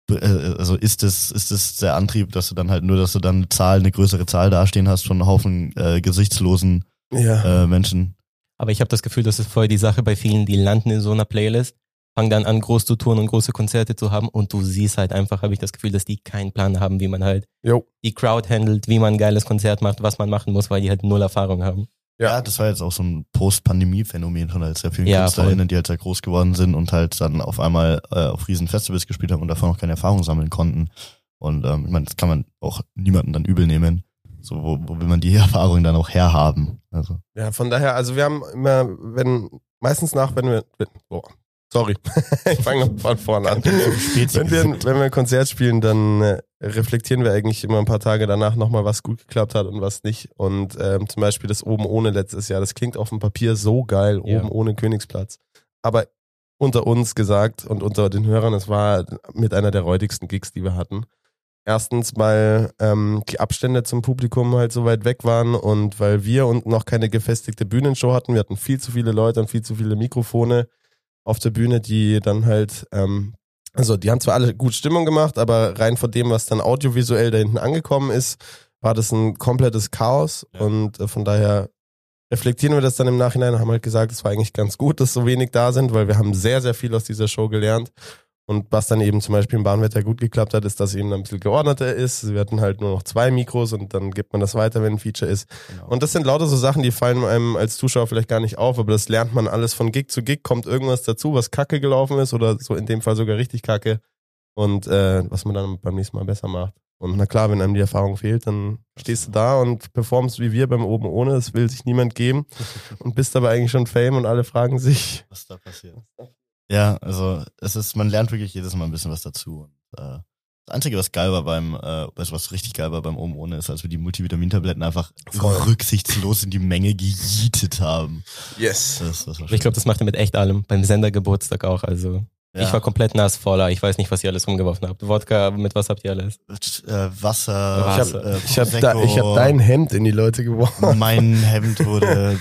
äh, also ist das, ist das der Antrieb, dass du dann halt nur, dass du dann eine Zahl, eine größere Zahl dastehen hast von einem Haufen äh, gesichtslosen Ja. äh, Menschen? Aber ich habe das Gefühl, das ist voll die Sache bei vielen, die landen in so einer Playlist, fangen dann an, groß zu touren und große Konzerte zu haben und du siehst halt einfach, habe ich das Gefühl, dass die keinen Plan haben, wie man halt Jo. die Crowd handelt, wie man ein geiles Konzert macht, was man machen muss, weil die halt null Erfahrung haben. Ja, das war jetzt auch so ein Post-Pandemie-Phänomen von halt sehr vielen Ja, KünstlerInnen, die halt sehr groß geworden sind und halt dann auf einmal äh, auf riesen Festivals gespielt haben und davon noch keine Erfahrung sammeln konnten. Und ähm, ich meine, das kann man auch niemanden dann übel nehmen. So, wo, wo will man die (laughs) Erfahrung dann auch herhaben? Also, Ja, von daher, also wir haben immer, wenn, meistens nach, wenn wir, wenn, oh, sorry, (laughs) ich fange noch von vorne an. wenn, wir, wenn wir ein Konzert spielen, dann äh, reflektieren wir eigentlich immer ein paar Tage danach nochmal, was gut geklappt hat und was nicht. Und ähm, zum Beispiel das Oben ohne letztes Jahr, das klingt auf dem Papier so geil, Ja. Oben ohne Königsplatz. Aber unter uns gesagt und unter den Hörern, es war mit einer der räudigsten Gigs, die wir hatten. Erstens, weil ähm, die Abstände zum Publikum halt so weit weg waren und weil wir und noch keine gefestigte Bühnenshow hatten. Wir hatten viel zu viele Leute und viel zu viele Mikrofone auf der Bühne, die dann halt, ähm, also die haben zwar alle gut Stimmung gemacht, aber rein von dem, was dann audiovisuell da hinten angekommen ist, war das ein komplettes Chaos. Und äh, von daher reflektieren wir das dann im Nachhinein und haben halt gesagt, es war eigentlich ganz gut, dass so wenig da sind, weil wir haben sehr, sehr viel aus dieser Show gelernt Und was dann eben zum Beispiel im Bahnwetter gut geklappt hat, ist, dass eben ein bisschen geordneter ist. Wir hatten halt nur noch zwei Mikros und dann gibt man das weiter, wenn ein Feature ist. Genau. Und das sind lauter so Sachen, die fallen einem als Zuschauer vielleicht gar nicht auf, aber das lernt man alles von Gig zu Gig, kommt irgendwas dazu, was kacke gelaufen ist oder so in dem Fall sogar richtig kacke und äh, was man dann beim nächsten Mal besser macht. Und na klar, wenn einem die Erfahrung fehlt, dann stehst du da und performst wie wir beim Oben ohne, das will sich niemand geben (laughs) und bist aber eigentlich schon Fame und alle fragen sich, was da passiert. Ja, also es ist, man lernt wirklich jedes Mal ein bisschen was dazu. Und, äh, das Einzige, was geil war beim, äh, also was richtig geil war beim Oben ohne, ist, als wir die Multivitamintabletten einfach Voll. rücksichtslos in die Menge gejietet haben. yes. Das, das war Ich glaube, das macht er mit echt allem. Beim Sendergeburtstag auch. Also Ja. ich war komplett nass voller. Ich weiß nicht, was ihr alles rumgeworfen habt. Wodka, mit was habt ihr alles? äh, Wasser. Ich hab- äh, Ich habe da, ich hab dein Hemd in die Leute geworfen. Mein Hemd wurde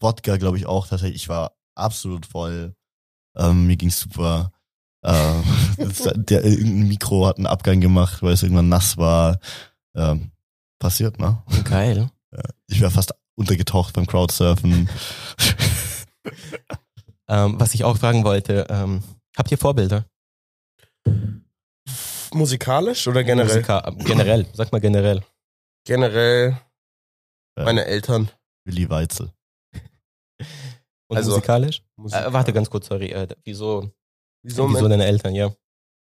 Wodka, glaube ich, auch tatsächlich. Ich war absolut voll. Ähm, mir ging's super. Ähm, (laughs) das- der, irgendein Mikro hat einen Abgang gemacht, weil es irgendwann nass war. Ähm, passiert, ne? Geil. (laughs) Ich wäre fast untergetaucht beim Crowdsurfen. Ähm, was ich auch fragen wollte, ähm, habt ihr Vorbilder? Musikalisch oder generell? Musika generell, sag mal generell. Generell meine Eltern. Willi Weitzel. Und Also, musikalisch? Musikalisch. Äh, warte ganz kurz, sorry. Äh, wieso, Wieso, wieso deine Eltern, ja?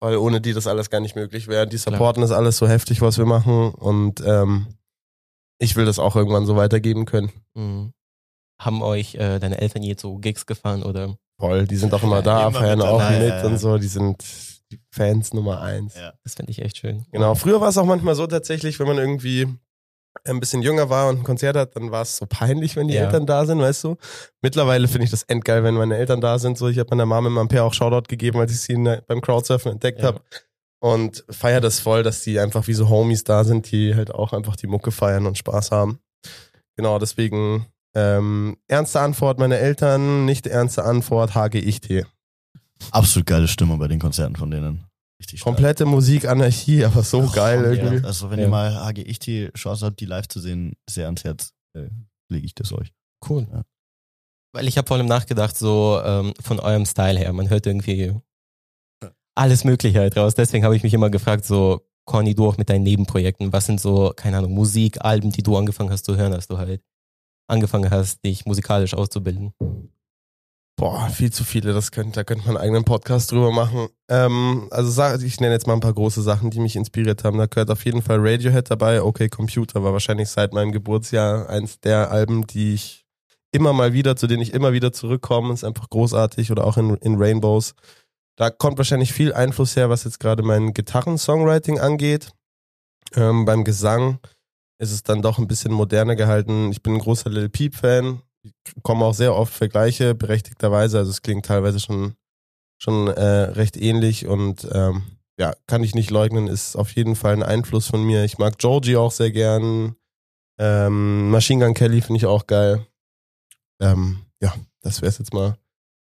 Weil ohne die das alles gar nicht möglich wäre. Die supporten das alles so heftig, was wir machen. Und ähm, ich will das auch irgendwann so weitergeben können. Mhm. Haben euch äh, deine Eltern je zu Gigs gefahren oder? Voll, die sind auch immer da, Immer feiern mit auch mit ja, ja. und so. Die sind die Fans Nummer eins. Ja. Das finde ich echt schön. Genau. Früher war es auch manchmal so tatsächlich, wenn man irgendwie ein bisschen jünger war und ein Konzert hat, dann war es so peinlich, wenn die Ja. Eltern da sind, weißt du. Mittlerweile finde ich das endgeil, wenn meine Eltern da sind. So, ich habe meiner Mama im Ampere auch Shoutout gegeben, als ich sie in der, beim Crowdsurfen entdeckt Ja. habe. Und feier das voll, dass die einfach wie so Homies da sind, die halt auch einfach die Mucke feiern und Spaß haben. Genau, deswegen ähm, ernste Antwort meine Eltern, nicht ernste Antwort HGIT. Absolut geile Stimme bei den Konzerten von denen. Richtig stark. Komplette Musikanarchie, aber so geil irgendwie. Ja, also wenn Ja. ihr mal HGIT die Chance habt, die live zu sehen, sehr ans Herz äh, lege ich das euch. Cool. Ja. Weil ich habe vor allem nachgedacht, so ähm, von eurem Style her, man hört irgendwie alles Mögliche halt raus. Deswegen habe ich mich immer gefragt, so Conny, du auch mit deinen Nebenprojekten, was sind so, keine Ahnung, Musik, Alben, die du angefangen hast zu hören, als du halt angefangen hast, dich musikalisch auszubilden? Boah, viel zu viele. Das könnte, da könnte man einen eigenen Podcast drüber machen. Ähm, also sag- ich nenne jetzt mal ein paar große Sachen, die mich inspiriert haben. Da gehört auf jeden Fall Radiohead dabei. Okay, Computer war wahrscheinlich seit meinem Geburtsjahr eins der Alben, die ich immer mal wieder, zu denen ich immer wieder zurückkomme. Ist einfach großartig. Oder auch in, in Rainbows. Da kommt wahrscheinlich viel Einfluss her, was jetzt gerade mein Gitarren-Songwriting angeht. Ähm, beim Gesang ist es dann doch ein bisschen moderner gehalten. Ich bin ein großer Lil Peep-Fan kommen auch sehr oft Vergleiche, berechtigterweise. Also es klingt teilweise schon, schon äh, recht ähnlich und ähm, ja, kann ich nicht leugnen, ist auf jeden Fall ein Einfluss von mir. Ich mag Georgie auch sehr gern. Ähm, Machine Gun Kelly finde ich auch geil. Ähm, ja, das wäre es jetzt mal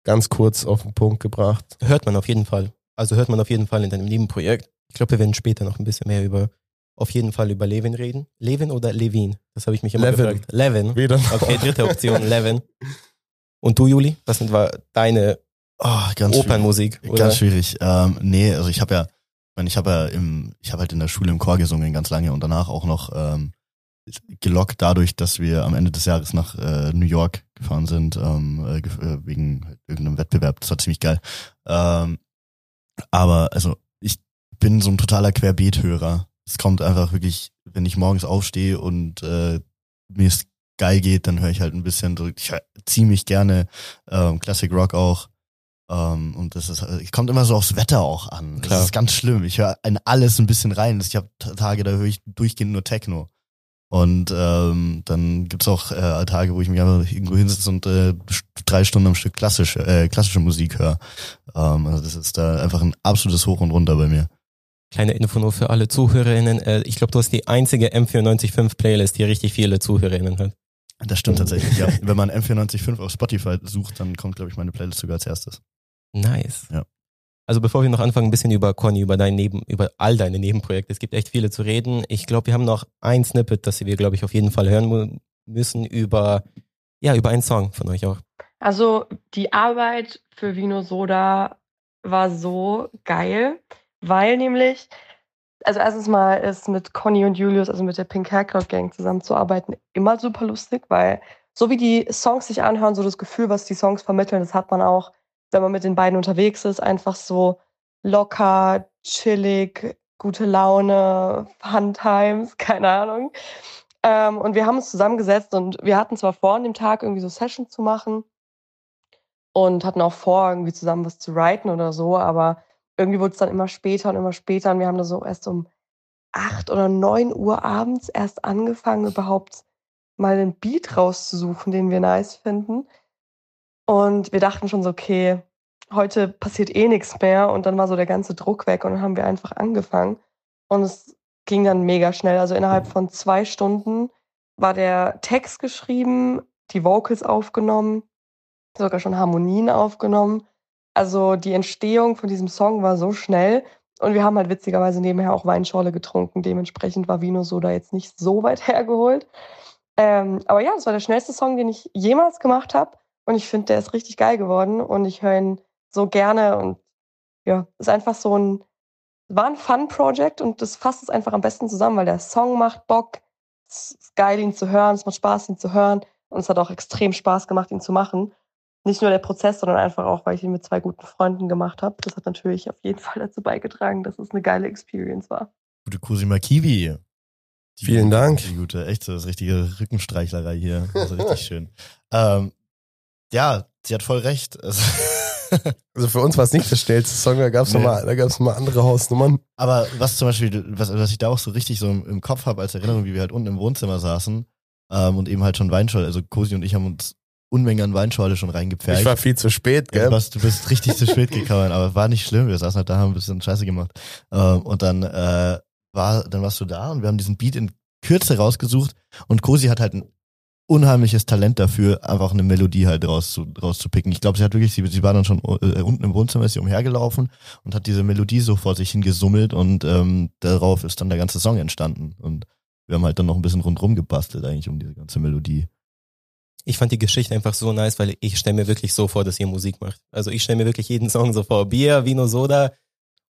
ganz kurz auf den Punkt gebracht. Hört man auf jeden Fall. Also hört man auf jeden Fall in deinem Nebenprojekt. Ich glaube, wir werden später noch ein bisschen mehr über, auf jeden Fall über Levin reden. Levin oder Levin? Das habe ich mich immer Levin. gefragt. Levin. Noch. Okay, dritte Option, Levin. Und du, Juli? Was sind wa- deine Oh, ganz Opernmusik? schwierig. Ganz schwierig. Ähm, nee, also ich habe ja, ich meine, ich habe ja im, ich habe halt in der Schule im Chor gesungen ganz lange und danach auch noch ähm, gelockt dadurch, dass wir am Ende des Jahres nach äh, New York gefahren sind, ähm, äh, äh, wegen irgendeinem Wettbewerb. Das war ziemlich geil. Ähm, aber also ich bin so ein totaler Querbeet-Hörer. Es kommt einfach wirklich, wenn ich morgens aufstehe und äh, mir es geil geht, dann höre ich halt ein bisschen ich hör ziemlich gerne ähm, Classic Rock auch. Ähm, und das ist, es kommt immer so aufs Wetter auch an. Klar. Das ist ganz schlimm. Ich höre in alles ein bisschen rein. Ich habe Tage, da höre ich durchgehend nur Techno. Und ähm, dann gibt's auch äh, Tage, wo ich mich einfach irgendwo hinsetze und äh, drei Stunden am Stück klassische, äh, klassische Musik höre. Ähm, also das ist da einfach ein absolutes Hoch und Runter bei mir. Kleine Info nur für alle ZuhörerInnen. Äh, Ich glaube, du hast die einzige M945 Playlist, die richtig viele ZuhörerInnen hat. Das stimmt tatsächlich, ja. (laughs) Wenn man M495 auf Spotify sucht, dann kommt, glaube ich, meine Playlist sogar als erstes. Nice. Ja. Also bevor wir noch anfangen, ein bisschen über Conny, über dein Neben, über all deine Nebenprojekte. Es gibt echt viele zu reden. Ich glaube, wir haben noch ein Snippet, das wir, glaube ich, auf jeden Fall hören müssen über, ja, über einen Song von euch auch. Also die Arbeit für Vino Soda war so geil, weil nämlich, also erstens mal ist mit Conny und Julius, also mit der Pink Haircloud Gang zusammenzuarbeiten, immer super lustig, weil so wie die Songs sich anhören, so das Gefühl, was die Songs vermitteln, das hat man auch, wenn man mit den beiden unterwegs ist, einfach so locker, chillig, gute Laune, Fun Times, (laughs) keine Ahnung. Ähm, und wir haben uns zusammengesetzt und wir hatten zwar vor, an dem Tag irgendwie so Sessions zu machen und hatten auch vor, irgendwie zusammen was zu writen oder so, aber irgendwie wurde es dann immer später und immer später und wir haben da so erst um acht oder neun Uhr abends erst angefangen, überhaupt mal einen Beat rauszusuchen, den wir nice finden. Und wir dachten schon so, okay, heute passiert eh nichts mehr. Und dann war so der ganze Druck weg und dann haben wir einfach angefangen. Und es ging dann mega schnell. Also innerhalb von zwei Stunden war der Text geschrieben, die Vocals aufgenommen, sogar schon Harmonien aufgenommen. Also die Entstehung von diesem Song war so schnell. Und wir haben halt witzigerweise nebenher auch Weinschorle getrunken. Dementsprechend war Vino Soda jetzt nicht so weit (laughs) hergeholt. Ähm, aber ja, das war der schnellste Song, den ich jemals gemacht habe. Und ich finde, der ist richtig geil geworden. Und ich höre ihn so gerne. Und ja, ist einfach so ein, war ein Fun-Project und das fasst es einfach am besten zusammen, weil der Song macht Bock. Es ist geil, ihn zu hören. Es macht Spaß, ihn zu hören. Und es hat auch extrem Spaß gemacht, ihn zu machen. Nicht nur der Prozess, sondern einfach auch, weil ich ihn mit zwei guten Freunden gemacht habe. Das hat natürlich auf jeden Fall dazu beigetragen, dass es eine geile Experience war. Gute Cosima Kiwi. Die Vielen gute, Dank. Die gute, echt so das richtige Rückenstreichlerei hier. (laughs) Also richtig schön. Ähm, ja, sie hat voll recht. (laughs) Also, Also für uns war es nicht der schnellste Song, da gab es Nee. nochmal, da gab's noch mal andere Hausnummern. Aber was zum Beispiel, was, was ich da auch so richtig so im, im Kopf habe als Erinnerung, wie wir halt unten im Wohnzimmer saßen ähm, und eben halt schon Weinschorle, also Cosi und ich haben uns Unmengen an Weinschorle schon reingepfercht. Ich war viel zu spät, gell? du, warst, du bist richtig zu spät gekommen, aber war nicht schlimm. Wir saßen halt da, haben ein bisschen Scheiße gemacht. Ähm, und dann äh, war, dann warst du da und wir haben diesen Beat in Kürze rausgesucht und Cosi hat halt ein unheimliches Talent dafür, einfach eine Melodie halt rauszu, rauszupicken. Ich glaube, sie hat wirklich, sie, sie war dann schon äh, unten im Wohnzimmer, ist sie umhergelaufen und hat diese Melodie so vor sich hingesummelt und ähm, darauf ist dann der ganze Song entstanden. Und wir haben halt dann noch ein bisschen rundrum gebastelt eigentlich um diese ganze Melodie. Ich fand die Geschichte einfach so nice, weil ich stelle mir wirklich so vor, dass ihr Musik macht. Also ich stelle mir wirklich jeden Song so vor. Bier, Vino, Soda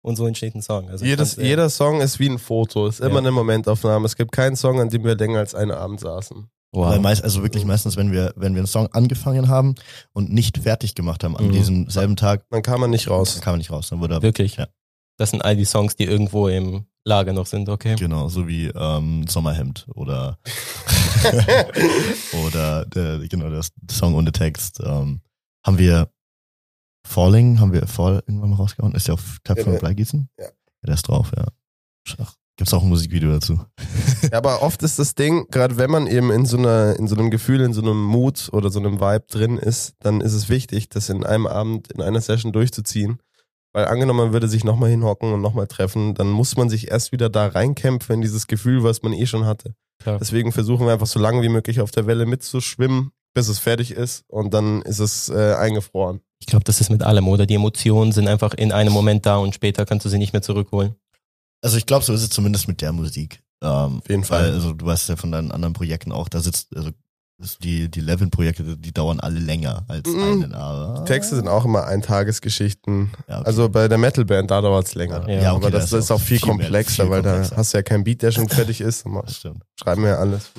und so entsteht ein Song. Also Jedes, äh, jeder Song ist wie ein Foto, ist immer Ja. eine Momentaufnahme. Es gibt keinen Song, an dem wir länger als einen Abend saßen. Weil meist, also wirklich meistens, wenn wir, wenn wir einen Song angefangen haben und nicht fertig gemacht haben an Mhm. diesem selben Tag, Dann kam man nicht raus. dann kam man nicht raus. Dann wurde er, Wirklich. Ja. Das sind all die Songs, die irgendwo im Lager noch sind, okay? Genau, so wie ähm, Sommerhemd oder (laughs) oder der, genau der Song ohne Text. Ähm, haben wir Falling, haben wir Fall irgendwann mal rausgehauen? Ist der auf Tab Ja, von Bleigießen? ja. Der ist drauf, ja. Ach, gibt's auch ein Musikvideo dazu? Ja, aber oft ist das Ding, gerade wenn man eben in so einer, in so einem Gefühl, in so einem Mut oder so einem Vibe drin ist, dann ist es wichtig, das in einem Abend, in einer Session durchzuziehen. Weil angenommen, man würde sich nochmal hinhocken und nochmal treffen, dann muss man sich erst wieder da reinkämpfen in dieses Gefühl, was man eh schon hatte. Klar. Deswegen versuchen wir einfach so lange wie möglich auf der Welle mitzuschwimmen, bis es fertig ist und dann ist es äh, eingefroren. Ich glaube, das ist mit allem, oder? Die Emotionen sind einfach in einem Moment da und später kannst du sie nicht mehr zurückholen. Also ich glaube, so ist es zumindest mit der Musik. Ähm, Auf jeden Fall. Weil, also du weißt ja von deinen anderen Projekten auch, da sitzt, also die, die Levin-Projekte, die dauern alle länger als Mhm. einen, aber. Texte sind auch immer Eintagesgeschichten. Ja, okay. Also bei der Metalband, da dauert es länger. Ja, Ja, aber okay, das, ist auch viel, viel mehr- komplexer, viel weil da komplexer. hast du ja keinen Beat, der schon (laughs) fertig ist. Das stimmt. schreiben wir ja alles.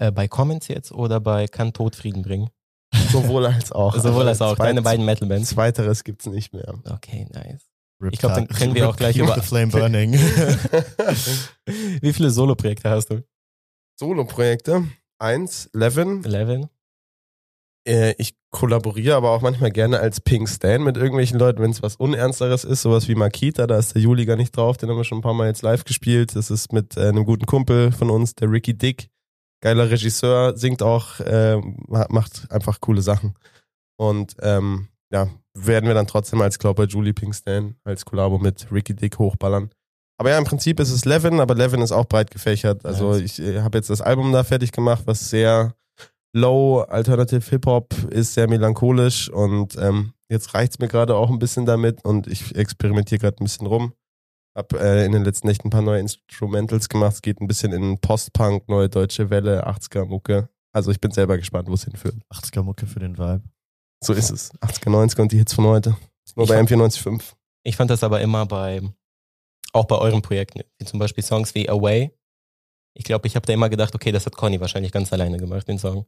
Äh, bei Comments jetzt oder bei Kann Tod Frieden bringen? (laughs) Sowohl als auch. Sowohl als auch. Zweit- Deine beiden Metal-Bands. Zweiteres gibt's nicht mehr. Okay, nice. Rip Ich glaub, dann können wir Rip auch gleich Keep über- the Flame Burning. (laughs) Wie viele Solo-Projekte hast du? Solo-Projekte. Eins, Levin. Eleven? Äh, ich kollaboriere aber auch manchmal gerne als Pink Stan mit irgendwelchen Leuten, wenn es was Unernsteres ist, sowas wie Makita, da ist der Juli gar nicht drauf, den haben wir schon ein paar Mal jetzt live gespielt. Das ist mit äh, einem guten Kumpel von uns, der Ricky Dick. Geiler Regisseur, singt auch, äh, ma- macht einfach coole Sachen. Und ähm, ja, werden wir dann trotzdem als Glauber Julie Pink Stan als Kollabo mit Ricky Dick hochballern. Aber ja, im Prinzip ist es Levin, aber Levin ist auch breit gefächert. Also ich äh, habe jetzt das Album da fertig gemacht, was sehr low, alternative Hip-Hop ist, sehr melancholisch und ähm, jetzt reicht's mir gerade auch ein bisschen damit und ich experimentiere gerade ein bisschen rum. Hab äh, in den letzten Nächten ein paar neue Instrumentals gemacht. Es geht ein bisschen in Post-Punk, neue deutsche Welle, 80er-Mucke. Also ich bin selber gespannt, wo es hinführt. 80er Mucke für den Vibe. So ist es. 80er, 90er und die Hits von heute. Nur Ich bei fand- M945. Ich fand das aber immer bei, auch bei euren Projekten, wie zum Beispiel Songs wie Away. Ich glaube, ich habe da immer gedacht, okay, das hat Conny wahrscheinlich ganz alleine gemacht, den Song.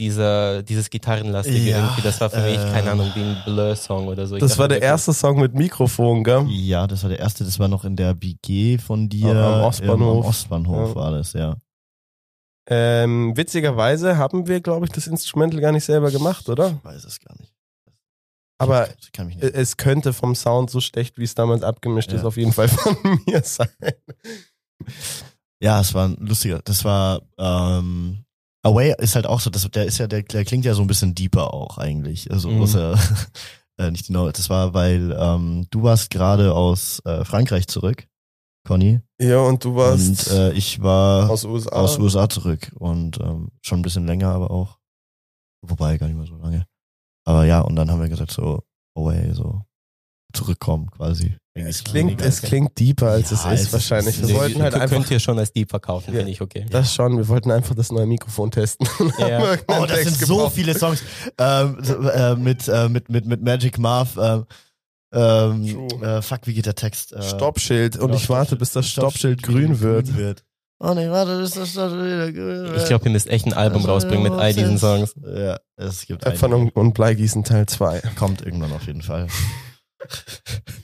Dieser, dieses Gitarrenlastige Ja, irgendwie, das war für mich, äh, keine Ahnung, wie ein Blur-Song oder so. Ich Das war der erste Song mit Mikrofon, gell? Ja, das war der erste, das war noch in der BG von dir. Am Ostbahnhof. Ähm, Am Ostbahnhof Ja. war das, ja. Ähm, witzigerweise haben wir, glaube ich, das Instrumental gar nicht selber gemacht, oder? Ich weiß es gar nicht. Aber es könnte vom Sound so schlecht, wie es damals abgemischt Ja. ist, auf jeden Fall von (laughs) mir sein. Ja, es war ein lustiger. Das war ähm, Away ist halt auch so, das, der ist ja, der, der klingt ja so ein bisschen deeper auch eigentlich. Also Mhm. außer (laughs) äh, nicht genau. Das war, weil ähm, du warst gerade aus äh, Frankreich zurück, Conny. Ja, und du warst und äh, ich war aus USA. aus USA zurück und ähm, schon ein bisschen länger, aber auch. Wobei, gar nicht mehr so lange. Aber ja, und dann haben wir gesagt, so, away, so zurückkommen quasi. Es klingt, es klingt deeper, als Ja, es es ist ist- wahrscheinlich. Wir Nee, wollten halt könnt einfach ihr schon als Deep verkaufen, Ja. finde ich okay. das schon, wir wollten einfach das neue Mikrofon testen. (laughs) Ja. Oh, das Text sind so gebraucht. viele Songs ähm, äh, mit, äh, mit, mit, mit Magic Marv. Ähm, ähm, äh, fuck, wie geht der Text? Äh, Stoppschild und genau, ich warte, bis das Stoppschild grün wird. Und ich warte, das Stoppschild wieder grün wird. Ich glaube, ihr müsst echt ein Album Also, rausbringen mit all diesen Songs. Ja, es gibt einige. und, und Bleigießen Teil 2. Kommt irgendwann auf jeden Fall.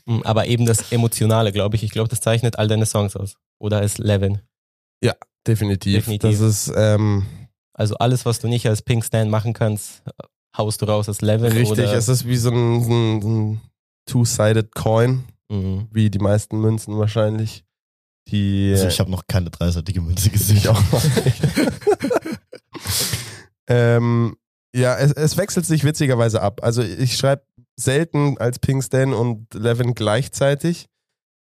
Mm, Aber eben das Emotionale, glaube ich. Ich glaube, das zeichnet all deine Songs aus. Oder ist Levin. Definitiv. Definitiv. Das ist ähm, Also alles, was du nicht als Pink Stan machen kannst, haust du raus als Levin. richtig. Oder, Es ist wie so ein, so ein, so ein two-sided Coin, Mhm. wie die meisten Münzen wahrscheinlich. Die Also ich habe noch keine dreiseitige Münze gesehen. Ich auch noch (laughs) ähm, ja, es, es wechselt sich witzigerweise ab. Also ich schreibe selten als Pinkstan und Levin gleichzeitig.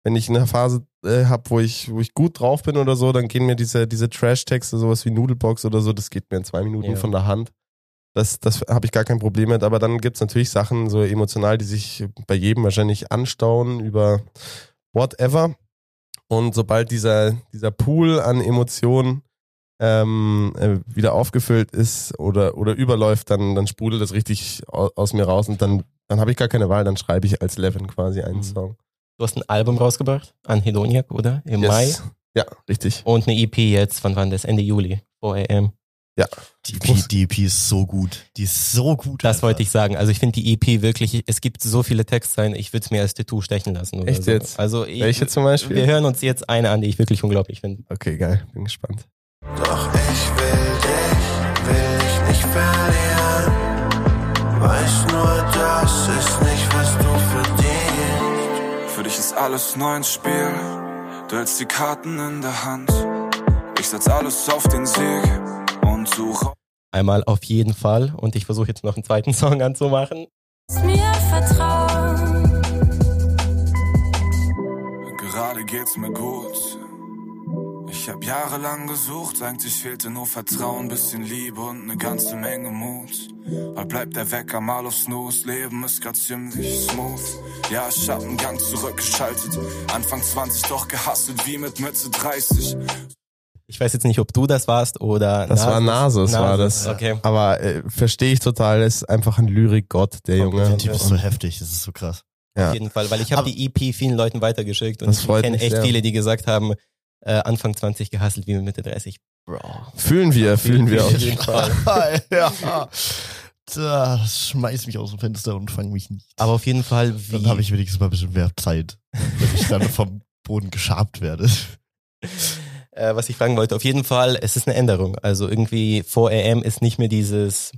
Wenn ich eine Phase äh, habe, wo ich, wo ich gut drauf bin oder so, dann gehen mir diese, diese Trash-Texte, sowas wie Noodlebox oder so, das geht mir in zwei Minuten Ja. von der Hand. Das, das habe ich gar kein Problem mit. Aber dann gibt's natürlich Sachen so emotional, die sich bei jedem wahrscheinlich anstauen über whatever. Und sobald dieser, dieser Pool an Emotionen ähm, äh, wieder aufgefüllt ist oder, oder überläuft, dann, dann sprudelt das richtig aus, aus mir raus und dann, dann habe ich gar keine Wahl, dann schreibe ich als Levin quasi einen Mhm. Song. Du hast ein Album rausgebracht an Hedoniak, oder? Im Yes. Mai. Ja, richtig. Und eine EP jetzt, wann war das? Ende Juli, 4 am. Die EP, die EP ist so gut. Die ist so gut. Das Alter. wollte ich sagen. Also ich finde die EP wirklich, es gibt so viele Textzeilen, ich würde es mir als Tattoo stechen lassen. Oder Echt so. jetzt? Also ich, Welche zum Beispiel? wir hören uns jetzt eine an, die ich wirklich unglaublich finde. Okay, geil, bin gespannt. Doch ich will dich, will ich nicht verlieren. Weiß nur, das ist nicht, was du verdienst. Für dich ist alles neu ins Spiel. Du hältst die Karten in der Hand. Ich setz alles auf den Sieg und suche. Einmal auf jeden Fall und ich versuche jetzt noch einen zweiten Song anzumachen. mir vertrauen. Gerade geht's mir gut. Ich hab jahrelang gesucht, eigentlich fehlte nur Vertrauen, bisschen Liebe und eine ganze Menge Mut. Bald bleibt der Wecker mal auf Snooze, Leben ist grad ziemlich smooth. Ja, ich hab einen Gang zurückgeschaltet, Anfang 20 doch gehasselt wie mit Mitte 30. Ich weiß jetzt nicht, ob du das warst oder Das war Nasus, war das. Okay. Aber äh, verstehe ich total, ist einfach ein Lyrikgott, der Der Junge. Typ ist so heftig, das ist so krass. Ja. Auf jeden Fall, weil ich habe die EP vielen Leuten weitergeschickt und ich kenne echt sehr. viele, die gesagt haben, äh, Anfang 20 gehasselt wie mit Mitte 30. Bro. Fühlen wir, fühlen wir auf auf jeden jeden Fall. (laughs) ja. Da, schmeiß mich aus dem Fenster und fang mich nicht. Aber auf jeden Fall, wie, dann habe ich wenigstens mal ein bisschen mehr Zeit, wenn ich dann vom Boden geschabt werde. (laughs) äh, was ich fragen wollte, auf jeden Fall, es ist eine Änderung. Also irgendwie 4am ist nicht mehr dieses,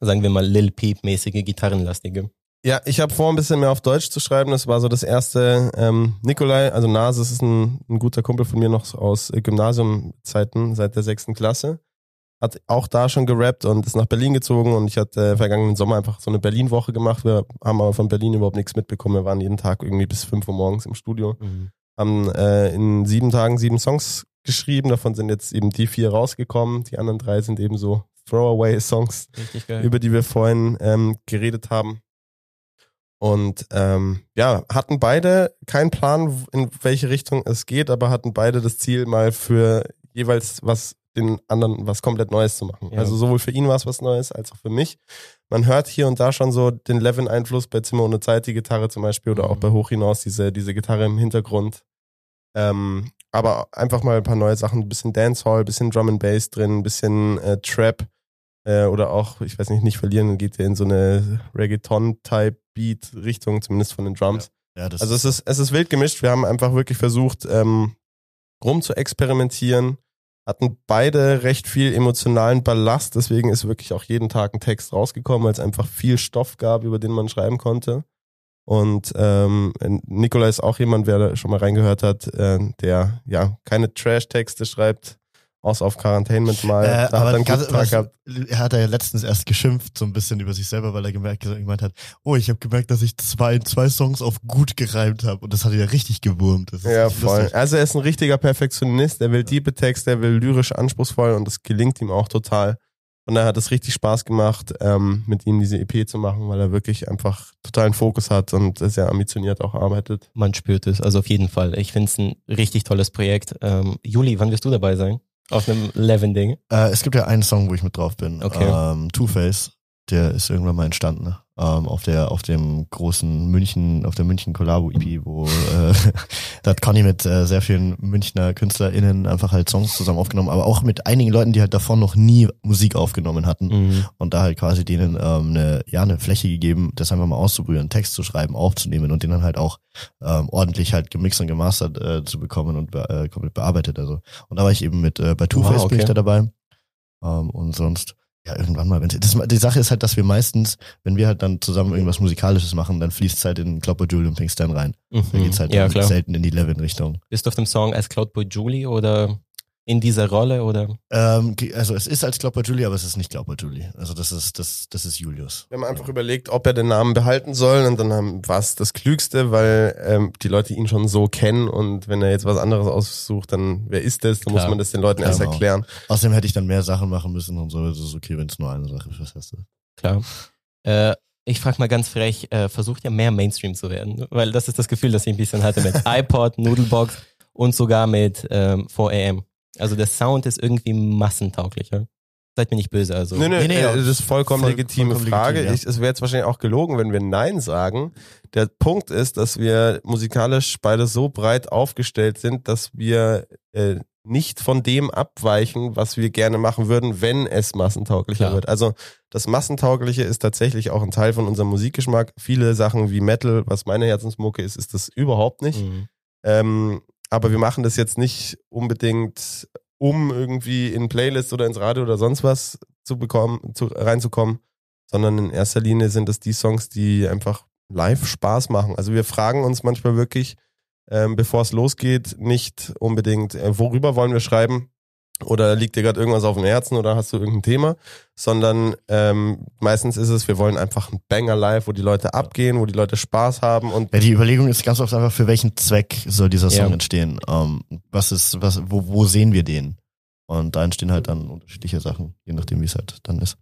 sagen wir mal, Lil Peep-mäßige Gitarrenlastige. Ja, ich habe vor, ein bisschen mehr auf Deutsch zu schreiben. Das war so das erste. Ähm, Nikolai, also Nasus ist ein, ein guter Kumpel von mir noch aus Gymnasiumzeiten, seit der sechsten Klasse. Hat auch da schon gerappt und ist nach Berlin gezogen und ich hatte äh, vergangenen Sommer einfach so eine Berlin-Woche gemacht. Wir haben aber von Berlin überhaupt nichts mitbekommen. Wir waren jeden Tag irgendwie bis 5 Uhr morgens im Studio. Haben äh, in sieben Tagen sieben Songs geschrieben. Davon sind jetzt eben die vier rausgekommen. Die anderen drei sind eben so Throwaway-Songs über die wir vorhin ähm, geredet haben. Und ähm, ja, hatten beide keinen Plan, in welche Richtung es geht, aber hatten beide das Ziel, mal für jeweils was den anderen was komplett Neues zu machen. Ja. Also sowohl für ihn war es was Neues, als auch für mich. Man hört hier und da schon so den Levin-Einfluss bei Zimmer ohne Zeit, die Gitarre zum Beispiel, oder auch Mhm. bei Hoch hinaus, diese, diese Gitarre im Hintergrund. Ähm, aber einfach mal ein paar neue Sachen, ein bisschen Dancehall, ein bisschen Drum and Bass drin, ein bisschen äh, Trap äh, oder auch, ich weiß nicht, nicht verlieren, geht ja in so eine Reggaeton-Type-Beat-Richtung, zumindest von den Drums. Ja, das Also es ist, es ist wild gemischt. Wir haben einfach wirklich versucht, ähm, rum zu experimentieren, hatten beide recht viel emotionalen Ballast, deswegen ist wirklich auch jeden Tag ein Text rausgekommen, weil es einfach viel Stoff gab, über den man schreiben konnte. Und ähm, Nikola ist auch jemand, wer da schon mal reingehört hat, äh, der ja keine Trash-Texte schreibt, außer auf Quarantainment mal. Äh, da hat er aber guten Tag was, gehabt. er hat ja letztens erst geschimpft so ein bisschen über sich selber, weil er gemerkt, gemeint hat, oh, ich habe gemerkt, dass ich zwei, zwei Songs auf gut gereimt habe und das hat ihn ja richtig gewurmt. Das ist Ja, voll. lustig. Also er ist ein richtiger Perfektionist, er will tiefe Texte, er will lyrisch anspruchsvoll und das gelingt ihm auch total. Und daher hat es richtig Spaß gemacht, ähm, mit ihm diese EP zu machen, weil er wirklich einfach totalen Fokus hat und sehr ambitioniert auch arbeitet. Man spürt es, also auf jeden Fall. Ich finde es ein richtig tolles Projekt. Ähm, Juli, wann wirst du dabei sein? Auf einem Levin-Ding? Äh, es gibt ja einen Song, wo ich mit drauf bin. Okay. Ähm, Two-Face, der ist irgendwann mal entstanden. ne? Ähm, auf der, auf dem großen München, auf der München Collabo EP, wo äh, (laughs) da hat Conny mit äh, sehr vielen Münchner KünstlerInnen einfach halt Songs zusammen aufgenommen, aber auch mit einigen Leuten, die halt davor noch nie Musik aufgenommen hatten Mhm. und da halt quasi denen ähm, eine, ja, eine Fläche gegeben, das einfach mal auszuprobieren, Text zu schreiben, aufzunehmen und den dann halt auch ähm, ordentlich halt gemixt und gemastert äh, zu bekommen und be äh, komplett bearbeitet. Also. Und da war ich eben mit äh, bei Two-Face Wow, bin ich okay. da dabei. Ähm, und sonst, ja, irgendwann mal, wenn das, die Sache ist halt, dass wir meistens, wenn wir halt dann zusammen irgendwas Musikalisches machen, dann fließt es halt in Klopper Julian Pinkston rein. Da Mhm. geht's halt Ja, selten in die Levin-Richtung. Bist du auf dem Song als Cloudboy Julie oder in dieser Rolle oder? Ähm, also es ist als Klopper Julie, aber es ist nicht Klopper Julie. Also das ist, das, das ist Julius. Wir haben einfach überlegt, ob er den Namen behalten soll und dann war es das Klügste, weil ähm, die Leute ihn schon so kennen und wenn er jetzt was anderes aussucht, dann wer ist das? Dann muss Klar. man das den Leuten erst Genau. erklären. Außerdem hätte ich dann mehr Sachen machen müssen und so. Es ist okay, wenn es nur eine Sache ist. weißt du. Klar. Äh, ich frage mal ganz frech, äh, versucht ihr mehr Mainstream zu werden? Weil das ist das Gefühl, das ich ein bisschen hatte mit (laughs) iPod, Noodlebox und sogar mit ähm, 4am. Also der Sound ist irgendwie massentauglicher. Seid mir nicht böse, also. Nee, nee, Nee, nee, äh, das ist vollkommen Voll- legitime vollkommen Frage. legitim, ja. ich, es wäre jetzt wahrscheinlich auch gelogen, wenn wir Nein sagen. Der Punkt ist, dass wir musikalisch beide so breit aufgestellt sind, dass wir äh, nicht von dem abweichen, was wir gerne machen würden, wenn es massentauglicher Klar. wird. Also das Massentaugliche ist tatsächlich auch ein Teil von unserem Musikgeschmack. Viele Sachen wie Metal, was meine Herzensmucke ist, ist das überhaupt nicht. Mhm. Ähm, aber wir machen das jetzt nicht unbedingt, um irgendwie in Playlists oder ins Radio oder sonst was zu bekommen, zu, reinzukommen, sondern in erster Linie sind es die Songs, die einfach live Spaß machen. Also wir fragen uns manchmal wirklich, ähm, bevor es losgeht, nicht unbedingt, äh, worüber wollen wir schreiben? Oder liegt dir gerade irgendwas auf dem Herzen oder hast du irgendein Thema? Sondern ähm, meistens ist es, wir wollen einfach einen Banger live, wo die Leute abgehen, wo die Leute Spaß haben und Ja, die Überlegung ist ganz oft einfach, für welchen Zweck soll dieser Song Ja. entstehen? Ähm, was ist, was, wo, wo sehen wir den? Und da entstehen halt dann unterschiedliche Sachen, je nachdem, wie es halt dann ist.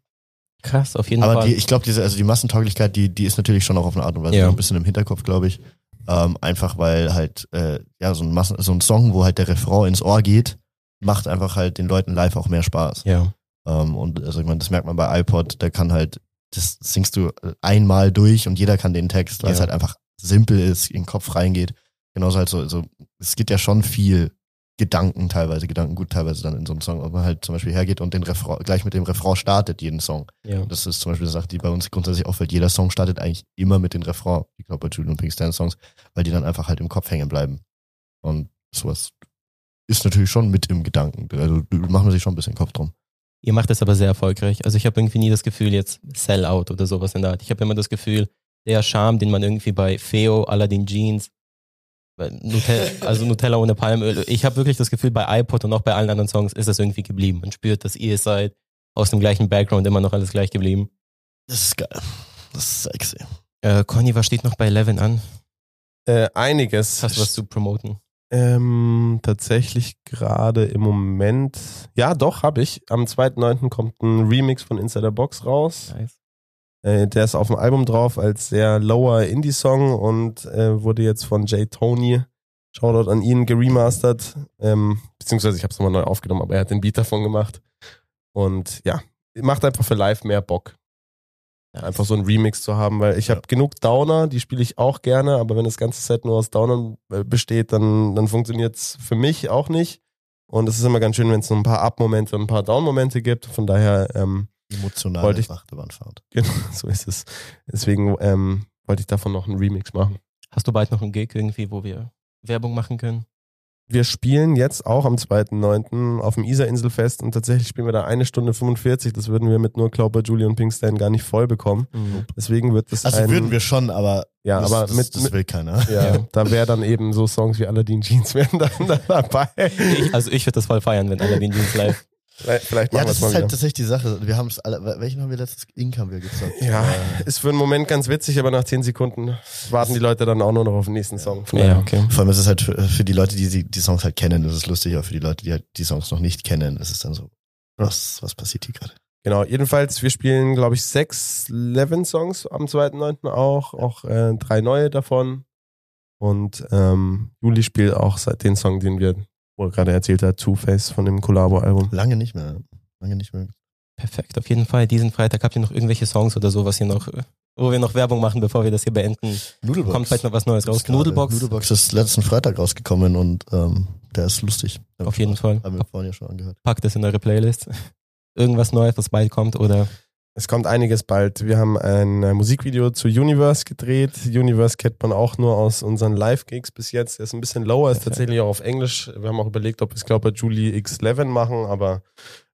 Krass, auf jeden Aber Fall. die, ich glaube, diese, also die Massentauglichkeit, die, die ist natürlich schon auch auf eine Art und Weise Ja. so ein bisschen im Hinterkopf, glaube ich. Ähm, einfach weil halt, äh, ja, so ein, Massen, so ein Song, wo halt der Refrain ins Ohr geht, macht einfach halt den Leuten live auch mehr Spaß. ja. Ähm, und also ich meine, das merkt man bei iPod, da kann halt, das singst du einmal durch und jeder kann den Text, weil es Ja. halt einfach simpel ist, in den Kopf reingeht. Genauso halt so, so, es gibt ja schon viel Gedanken teilweise, Gedankengut teilweise dann in so einem Song, ob man halt zum Beispiel hergeht und den Refrain, gleich mit dem Refrain startet, jeden Song. ja. Das ist zum Beispiel eine Sache, die bei uns grundsätzlich auffällt. Jeder Song startet eigentlich immer mit den Refrain, ich glaube bei Julian und Pink Stan Songs, weil die dann einfach halt im Kopf hängen bleiben. Und sowas ist natürlich schon mit im Gedanken. Also macht man sich schon ein bisschen Kopf drum. Ihr macht es aber sehr erfolgreich. Also ich habe irgendwie nie das Gefühl, jetzt Sellout oder sowas in der Art. Ich habe immer das Gefühl, der Charme, den man irgendwie bei Feo, Aladdin Jeans, bei Nutella, (laughs) also Nutella ohne Palmöl, ich habe wirklich das Gefühl, bei iPod und auch bei allen anderen Songs ist das irgendwie geblieben. Man spürt, dass ihr seid, aus dem gleichen Background immer noch alles gleich geblieben. Das ist geil. Das ist sexy. Äh, Conny, was steht noch bei Eleven an? äh, einiges. Hast du was zu promoten? Ähm, tatsächlich gerade im Moment. Ja, doch, habe ich. Am 2.9. kommt ein Remix von Inside the Box raus. Nice. Äh, der ist auf dem Album drauf als sehr lower Indie-Song und äh, wurde jetzt von Jay Tony Shoutout an ihn, geremastert. Ähm, beziehungsweise ich habe es nochmal neu aufgenommen, aber er hat den Beat davon gemacht. Und ja, macht einfach für live mehr Bock. Ja, einfach so ein Remix zu haben, weil ich habe genug Downer, die spiele ich auch gerne, aber wenn das ganze Set nur aus Downern äh, besteht, dann, dann funktioniert's für mich auch nicht. Und es ist immer ganz schön, wenn es so ein paar Up-Momente und ein paar Down-Momente gibt. Von daher ähm, Emotionale wollte ich, Achterbahnfahrt. (laughs) Genau, so ist es. Deswegen ähm, wollte ich davon noch einen Remix machen. Hast du bald noch einen Gig irgendwie, wo wir Werbung machen können? Wir spielen jetzt auch am 2.9. auf dem Isar-Inselfest und tatsächlich spielen wir da eine Stunde 45. Das würden wir mit nur Klauber, Julie und Pinkstan gar nicht voll bekommen. Mhm. Deswegen wird das Also ein, würden wir schon, aber ja, das, aber das, mit, das will keiner. (laughs) ja, da wäre dann eben so Songs wie Aladdin Jeans (laughs) wären dann da dabei. Ich, also ich würde das voll feiern, wenn Aladdin Jeans live. Vielleicht, Ja, machen wir das es mal ist halt wieder. tatsächlich die Sache. Wir haben es alle, welchen haben wir letztes Ink haben wir gezockt? Ja, Äh, (laughs) ist für einen Moment ganz witzig, aber nach 10 Sekunden warten die Leute dann auch nur noch auf den nächsten Song. Ja, daher- okay. Vor allem ist es halt für, für die Leute, die, die die Songs halt kennen, ist es lustig, aber für die Leute, die halt die Songs noch nicht kennen, ist es dann so, was, was passiert hier gerade? Genau, jedenfalls, wir spielen, glaube ich, sechs Levin-Songs am 2.9. auch, auch äh, drei neue davon. Und ähm, Juli spielt auch seit den Song, den wir, wo er gerade erzählt hat, Two-Face von dem Collabo-Album. Lange nicht mehr. Lange nicht mehr. Perfekt, auf jeden Fall. Diesen Freitag habt ihr noch irgendwelche Songs oder so, was ihr noch, wo wir noch Werbung machen, bevor wir das hier beenden. Nudelbox. Kommt vielleicht noch was Neues raus. Nudelbox. Nudelbox ist letzten Freitag rausgekommen und ähm, der ist lustig. Auf jeden Fall. Haben wir vorhin ja schon angehört. Packt es in eure Playlist. (laughs) Irgendwas Neues, was bald kommt oder Es kommt einiges bald. Wir haben ein äh, Musikvideo zu Universe gedreht. Universe kennt man auch nur aus unseren Live-Gigs bis jetzt. Der ist ein bisschen lower, ist tatsächlich auch auf Englisch. Wir haben auch überlegt, ob wir es, glaube ich, Julie X11 machen, aber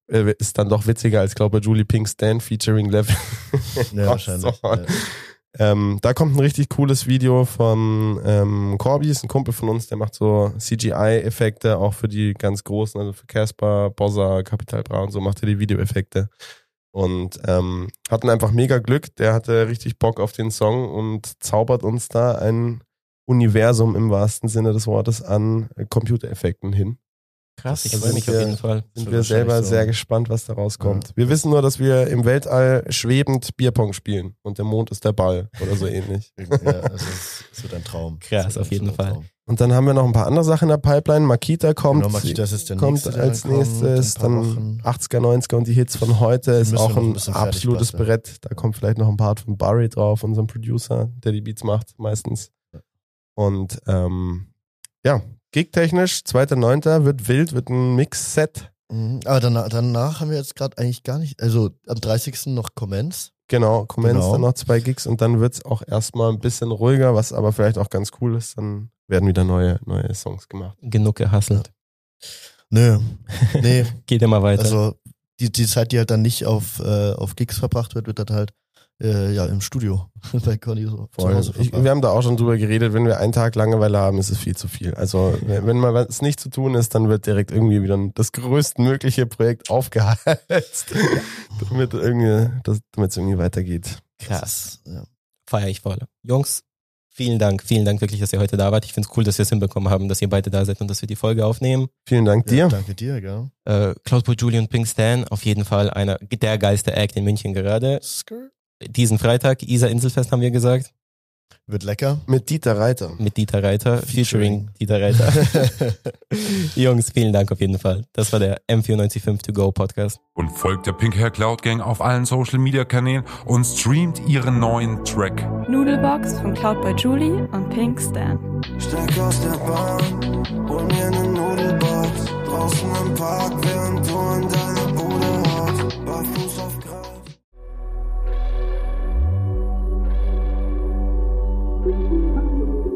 äh, ist dann doch witziger als, glaube ich, Julie Pink Stan featuring Levin. Ja, (laughs) wahrscheinlich. Ja. Ähm, da kommt ein richtig cooles Video von ähm, Corby, ist ein Kumpel von uns, der macht so CGI-Effekte, auch für die ganz großen, also für Casper, Bossa, Capital Bra und so macht er die Videoeffekte. Und ähm, hatten einfach mega Glück, der hatte richtig Bock auf den Song und zaubert uns da ein Universum im wahrsten Sinne des Wortes an äh, Computereffekten hin. krass, ich Also freue mich wir- auf jeden Fall. Sind wir selber so. sehr gespannt, was da rauskommt. Wir wissen nur, dass wir im Weltall schwebend Bierpong spielen und der Mond ist der Ball oder so (laughs) ähnlich. Ja, also es, wird ein Traum. Krass, auf jeden Fall. Traum. Und dann haben wir noch ein paar andere Sachen in der Pipeline. Makita kommt, Genau, Makita kommt nächste, der als kommt, nächstes. Dann Wochen. 80er, 90er und die Hits von heute ist auch ein ein absolutes. Brett. Da kommt vielleicht noch ein Part von Barry drauf, unserem Producer, der die Beats macht meistens. Und ähm, ja, gigtechnisch, 2.9. wird wild, wird ein Mix-Set. Mhm, Aber danach, danach haben wir jetzt gerade eigentlich gar nicht, also am 30. noch Comments. Genau, Comments, Genau. dann noch zwei Gigs und dann wird's auch erstmal ein bisschen ruhiger, was aber vielleicht auch ganz cool ist. Dann werden wieder neue, neue Songs gemacht. Genug gehasselt. Nö, nee, (laughs) Geht immer weiter. also die, die Zeit, die halt dann nicht auf, äh, auf Gigs verbracht wird, wird dann halt äh, ja im Studio (laughs) bei Conny so zu Hause Ich, wir haben da auch schon drüber geredet, wenn wir einen Tag Langeweile haben, ist es viel zu viel. Also wenn mal was nicht zu tun ist, dann wird direkt irgendwie wieder das größtmögliche Projekt aufgeheizt, (laughs) damit irgendwie, damit es irgendwie weitergeht. Krass. Ja. Feier ich voll. Jungs, vielen Dank, vielen Dank wirklich, dass ihr heute da wart. Ich finde es cool, dass wir es hinbekommen haben, dass ihr beide da seid und dass wir die Folge aufnehmen. Vielen Dank dir. Ja, danke dir, gell. Äh, Cloudboy Julie und Pink Stan, auf jeden Fall einer der geilste Act in München gerade. Diesen Freitag, Isar Inselfest haben wir gesagt, Wird lecker. Mit Dieter Reiter. mit Dieter Reiter, featuring, Dieter Reiter. (laughs) Jungs, vielen Dank auf jeden Fall. Das war der M945 To Go Podcast. Und folgt der Pink Hair Cloud Gang auf allen Social Media Kanälen und streamt ihren neuen Track. Noodlebox von Cloudboy Julie und Pink Stan. Steig aus der Bahn, hol mir ne Nudelbox. Draußen im Park, während du